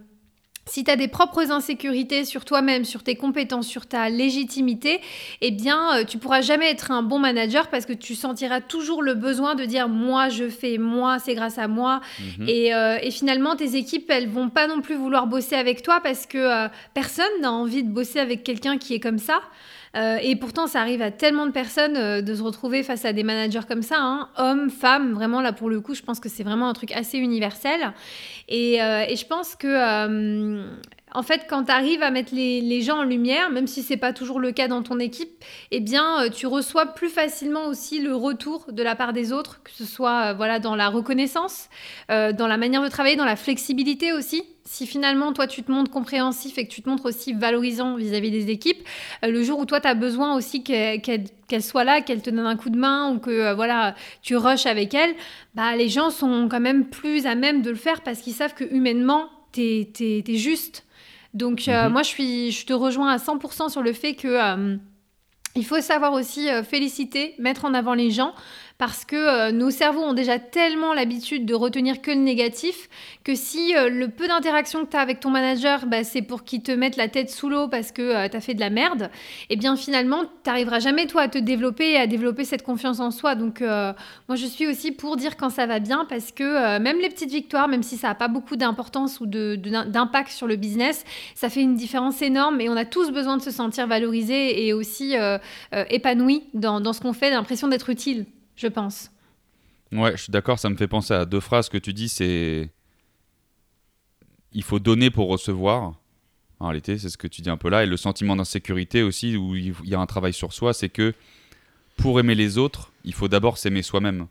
si tu as des propres insécurités sur toi-même, sur tes compétences, sur ta légitimité, eh bien, euh, tu pourras jamais être un bon manager parce que tu sentiras toujours le besoin de dire moi je fais, moi c'est grâce à moi. Mhm. Euh, et, finalement, tes équipes, elles vont pas non plus vouloir bosser avec toi parce que euh, personne n'a envie de bosser avec quelqu'un qui est comme ça. Euh, et pourtant, ça arrive à tellement de personnes euh, de se retrouver face à des managers comme ça, hein. hommes, femmes, vraiment là pour le coup, je pense que c'est vraiment un truc assez universel. Et, euh, et je pense que en fait, quand tu arrives à mettre les, gens en lumière, même si c'est pas toujours le cas dans ton équipe, eh bien, euh, tu reçois plus facilement aussi le retour de la part des autres, que ce soit euh, voilà dans la reconnaissance, euh, dans la manière de travailler, dans la flexibilité aussi. Si finalement, toi, tu te montres compréhensif et que tu te montres aussi valorisant vis-à-vis des équipes, le jour où toi, tu as besoin aussi qu'elle soit là, qu'elle te donne un coup de main ou que voilà, tu rushes avec elle, bah, les gens sont quand même plus à même de le faire parce qu'ils savent que humainement, tu es, juste. Donc, euh, mhm. moi, je, suis, je te rejoins à 100% sur le fait que. Euh, il faut savoir aussi euh, féliciter, mettre en avant les gens, parce que euh, nos cerveaux ont déjà tellement l'habitude de retenir que le négatif que si euh, le peu d'interaction que tu as avec ton manager, bah, c'est pour qu'il te mette la tête sous l'eau parce que euh, tu as fait de la merde, et eh bien finalement, tu n'arriveras jamais toi à te développer et à développer cette confiance en soi. Donc moi, je suis aussi pour dire quand ça va bien parce que même les petites victoires, même si ça n'a pas beaucoup d'importance ou d'impact sur le business, ça fait une différence énorme et on a tous besoin de se sentir valorisé et aussi épanoui dans, dans ce qu'on fait, l'impression d'être utile je pense. Ouais, je suis d'accord, ça me fait penser à deux phrases que tu dis, c'est il faut donner pour recevoir. En réalité, c'est ce que tu dis un peu là. Et le sentiment d'insécurité aussi, où il y a un travail sur soi, c'est que pour aimer les autres, il faut d'abord s'aimer soi-même.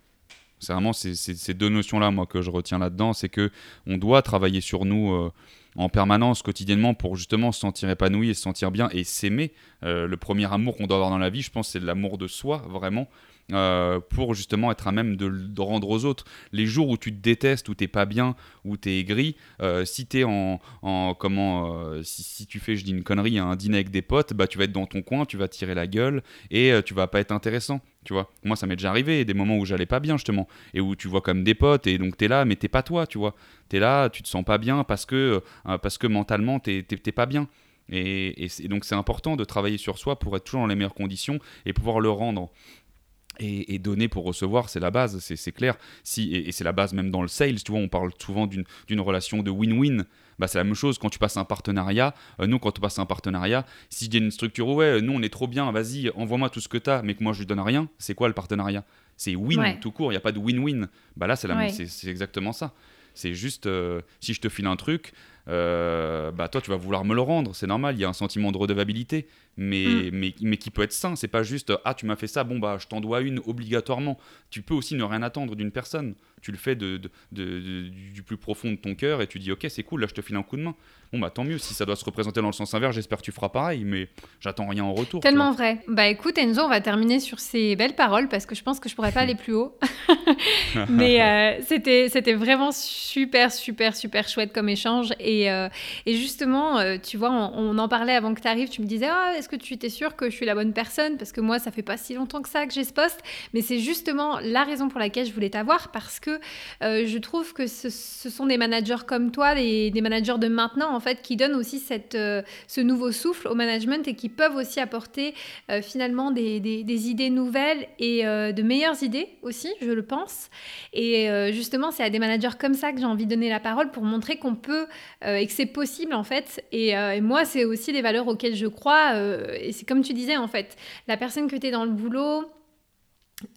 C'est vraiment ces, deux notions-là, moi, que je retiens là-dedans. C'est que on doit travailler sur nous euh, en permanence, quotidiennement, pour justement se sentir épanoui et se sentir bien et s'aimer. Euh, le premier amour qu'on doit avoir dans la vie, je pense, c'est l'amour de soi, vraiment. Euh, pour justement être à même de, de, rendre aux autres. Les jours où tu te détestes, où t'es pas bien, où t'es aigri, euh, si t'es en, en comment, euh, si, tu fais, je dis une connerie, un dîner avec des potes, bah tu vas être dans ton coin, tu vas tirer la gueule et tu vas pas être intéressant. Tu vois, moi ça m'est déjà arrivé, des moments où j'allais pas bien justement, et où tu vois comme des potes, et donc t'es là, mais t'es pas toi, tu vois. T'es là, tu te sens pas bien parce que, parce que mentalement t'es pas bien. Et, donc c'est important de travailler sur soi pour être toujours dans les meilleures conditions et pouvoir le rendre. Et, donner pour recevoir, c'est la base, c'est clair. Si, et, c'est la base même dans le sales, tu vois, on parle souvent d'une relation de win-win. Bah, c'est la même chose quand tu passes un partenariat. Euh, nous, quand tu passes un partenariat, si dis une structure, ouais, nous on est trop bien, vas-y, envoie-moi tout ce que tu as, mais que moi je lui donne rien, c'est quoi le partenariat? C'est win tout court, il n'y a pas de win-win. Bah là, c'est exactement ça. C'est juste, euh, si je te file un truc, euh, bah toi tu vas vouloir me le rendre, c'est normal, il y a un sentiment de redevabilité, mais, mm. mais, mais qui peut être sain, c'est pas juste ah tu m'as fait ça, bon bah je t'en dois une obligatoirement. Tu peux aussi ne rien attendre d'une personne, tu le fais de, de, du plus profond de ton cœur et tu dis ok c'est cool, là je te file un coup de main. Bon bah tant mieux, si ça doit se représenter dans le sens inverse, j'espère que tu feras pareil, mais j'attends rien en retour. Tellement vrai. Bah écoute Enzo, on va terminer sur ces belles paroles parce que je pense que je pourrais pas aller plus haut. mais euh, c'était c'était vraiment super super super chouette comme échange et, euh, et justement euh, tu vois on, en parlait avant que tu arrives, tu me disais ah est-ce que tu étais sûr que je suis la bonne personne? Parce que moi ça fait pas si longtemps que ça que j'ai ce poste, mais c'est justement la raison pour laquelle je voulais t'avoir parce que je trouve que ce, sont des managers comme toi, des, managers de maintenant en fait, qui donnent aussi cette, euh, ce nouveau souffle au management et qui peuvent aussi apporter euh, finalement des, des, idées nouvelles et euh, de meilleures idées aussi, je le pense. Et justement, c'est à des managers comme ça que j'ai envie de donner la parole pour montrer qu'on peut et que c'est possible en fait. Et, et moi, c'est aussi des valeurs auxquelles je crois. Et c'est comme tu disais en fait, la personne que tu es dans le boulot,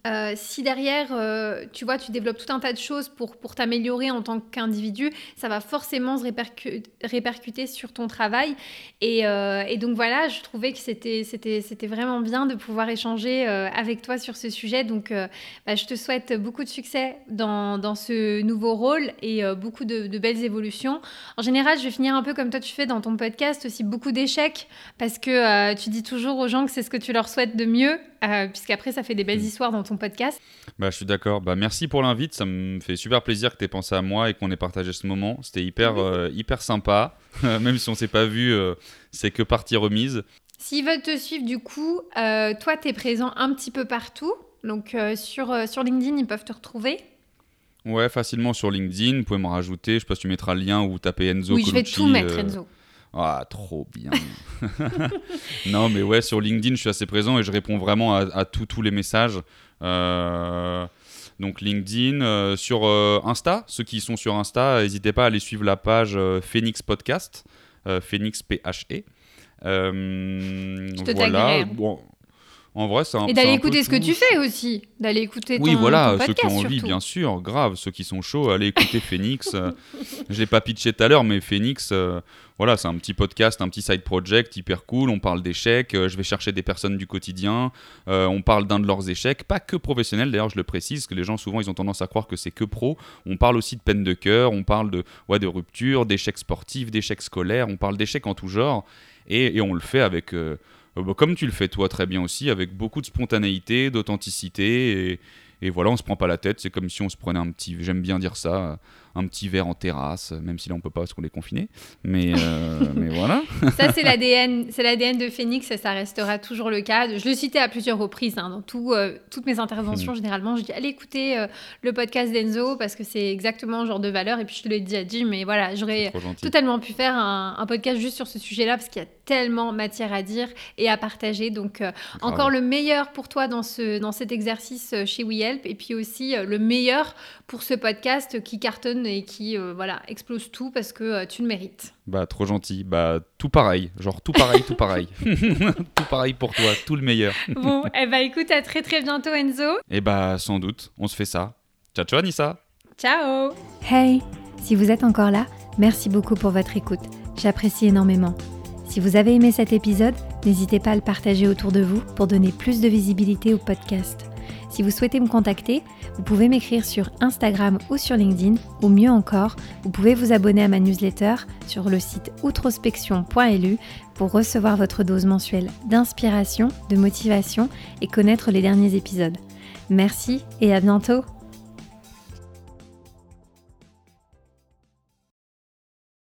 euh, si derrière, euh, tu vois, tu développes tout un tas de choses pour, pour t'améliorer en tant qu'individu, ça va forcément se répercuter sur ton travail. Et, euh, et, donc voilà, je trouvais que c'était vraiment bien de pouvoir échanger avec toi sur ce sujet. Donc bah, je te souhaite beaucoup de succès dans, dans ce nouveau rôle et beaucoup de, de, belles évolutions. En général, je vais finir un peu comme toi tu fais dans ton podcast, aussi beaucoup d'échecs, parce que tu dis toujours aux gens que c'est ce que tu leur souhaites de mieux. Euh, puisqu'après, ça fait des belles mm. histoires dans ton podcast. Bah, je suis d'accord. Bah, merci pour l'invite. Ça me fait super plaisir que tu aies pensé à moi et qu'on ait partagé ce moment. C'était hyper, euh, hyper sympa. Même si on s'est pas vu, euh, c'est que partie remise. S'ils veulent te suivre, du coup, toi, tu es présent un petit peu partout. Donc, sur, sur LinkedIn, ils peuvent te retrouver. Ouais, facilement sur LinkedIn. Vous pouvez me rajouter. Je sais pas si tu mettras le lien ou taper Enzo. Oui, je vais tout mettre, Enzo. Ah, trop bien. non, mais ouais, sur LinkedIn, je suis assez présent et je réponds vraiment à, tous les messages. Euh, donc LinkedIn, euh, sur euh, Insta, ceux qui sont sur Insta, n'hésitez pas à aller suivre la page Phoenix Podcast, Phoenix P-H-E. je te voilà. Bon, en vrai, c'est Et d'aller écouter ce que tu fais aussi. D'aller écouter ton Oui, voilà, ceux qui ont envie, bien sûr, grave. Ceux qui sont chauds, allez écouter Phoenix. je l'ai pas pitché tout à l'heure, mais Phoenix, voilà, c'est un petit podcast, un petit side project hyper cool. On parle d'échecs. Euh, je vais chercher des personnes du quotidien. Euh, on parle d'un de leurs échecs, pas que professionnels. D'ailleurs, je le précise, que les gens souvent ils ont tendance à croire que c'est que pro. On parle aussi de peine de cœur. On parle de, ouais, de rupture, d'échecs sportifs, d'échecs scolaires. On parle d'échecs en tout genre. Et, et on le fait avec euh, bah, comme tu le fais toi très bien aussi, avec beaucoup de spontanéité, d'authenticité. Et, et, voilà, on se prend pas la tête. C'est comme si on se prenait un petit, j'aime bien dire ça, un petit verre en terrasse, même si là on peut pas parce qu'on est confiné. Mais, euh, mais voilà. Ça c'est l'ADN, c'est l'ADN de Phoenix et ça restera toujours le cas. Je le citais à plusieurs reprises hein, dans tout, euh, toutes mes interventions. Hmm. Généralement, je dis allez écouter euh, le podcast d'Enzo parce que c'est exactement le genre de valeur. Et puis je te l'ai dit, mais voilà, j'aurais totalement pu faire un, podcast juste sur ce sujet-là parce qu'il y a tellement matière à dire et à partager. Donc encore le meilleur pour toi dans ce dans cet exercice chez WeHelp et puis aussi le meilleur pour ce podcast qui cartonne et qui euh, voilà explose tout parce que euh, tu le mérites. Bah trop gentil, bah tout pareil, genre tout pareil, tout pareil, tout pareil pour toi, tout le meilleur. bon, eh bah écoute, à très très bientôt Enzo. Et eh bah sans doute, on se fait ça. Ciao ciao Anissa. Ciao. Hey, si vous êtes encore là, merci beaucoup pour votre écoute. J'apprécie énormément. Si vous avez aimé cet épisode, n'hésitez pas à le partager autour de vous pour donner plus de visibilité au podcast. Si vous souhaitez me contacter, vous pouvez m'écrire sur Instagram ou sur LinkedIn, ou mieux encore, vous pouvez vous abonner à ma newsletter sur le site outrospection.lu pour recevoir votre dose mensuelle d'inspiration, de motivation et connaître les derniers épisodes. Merci et à bientôt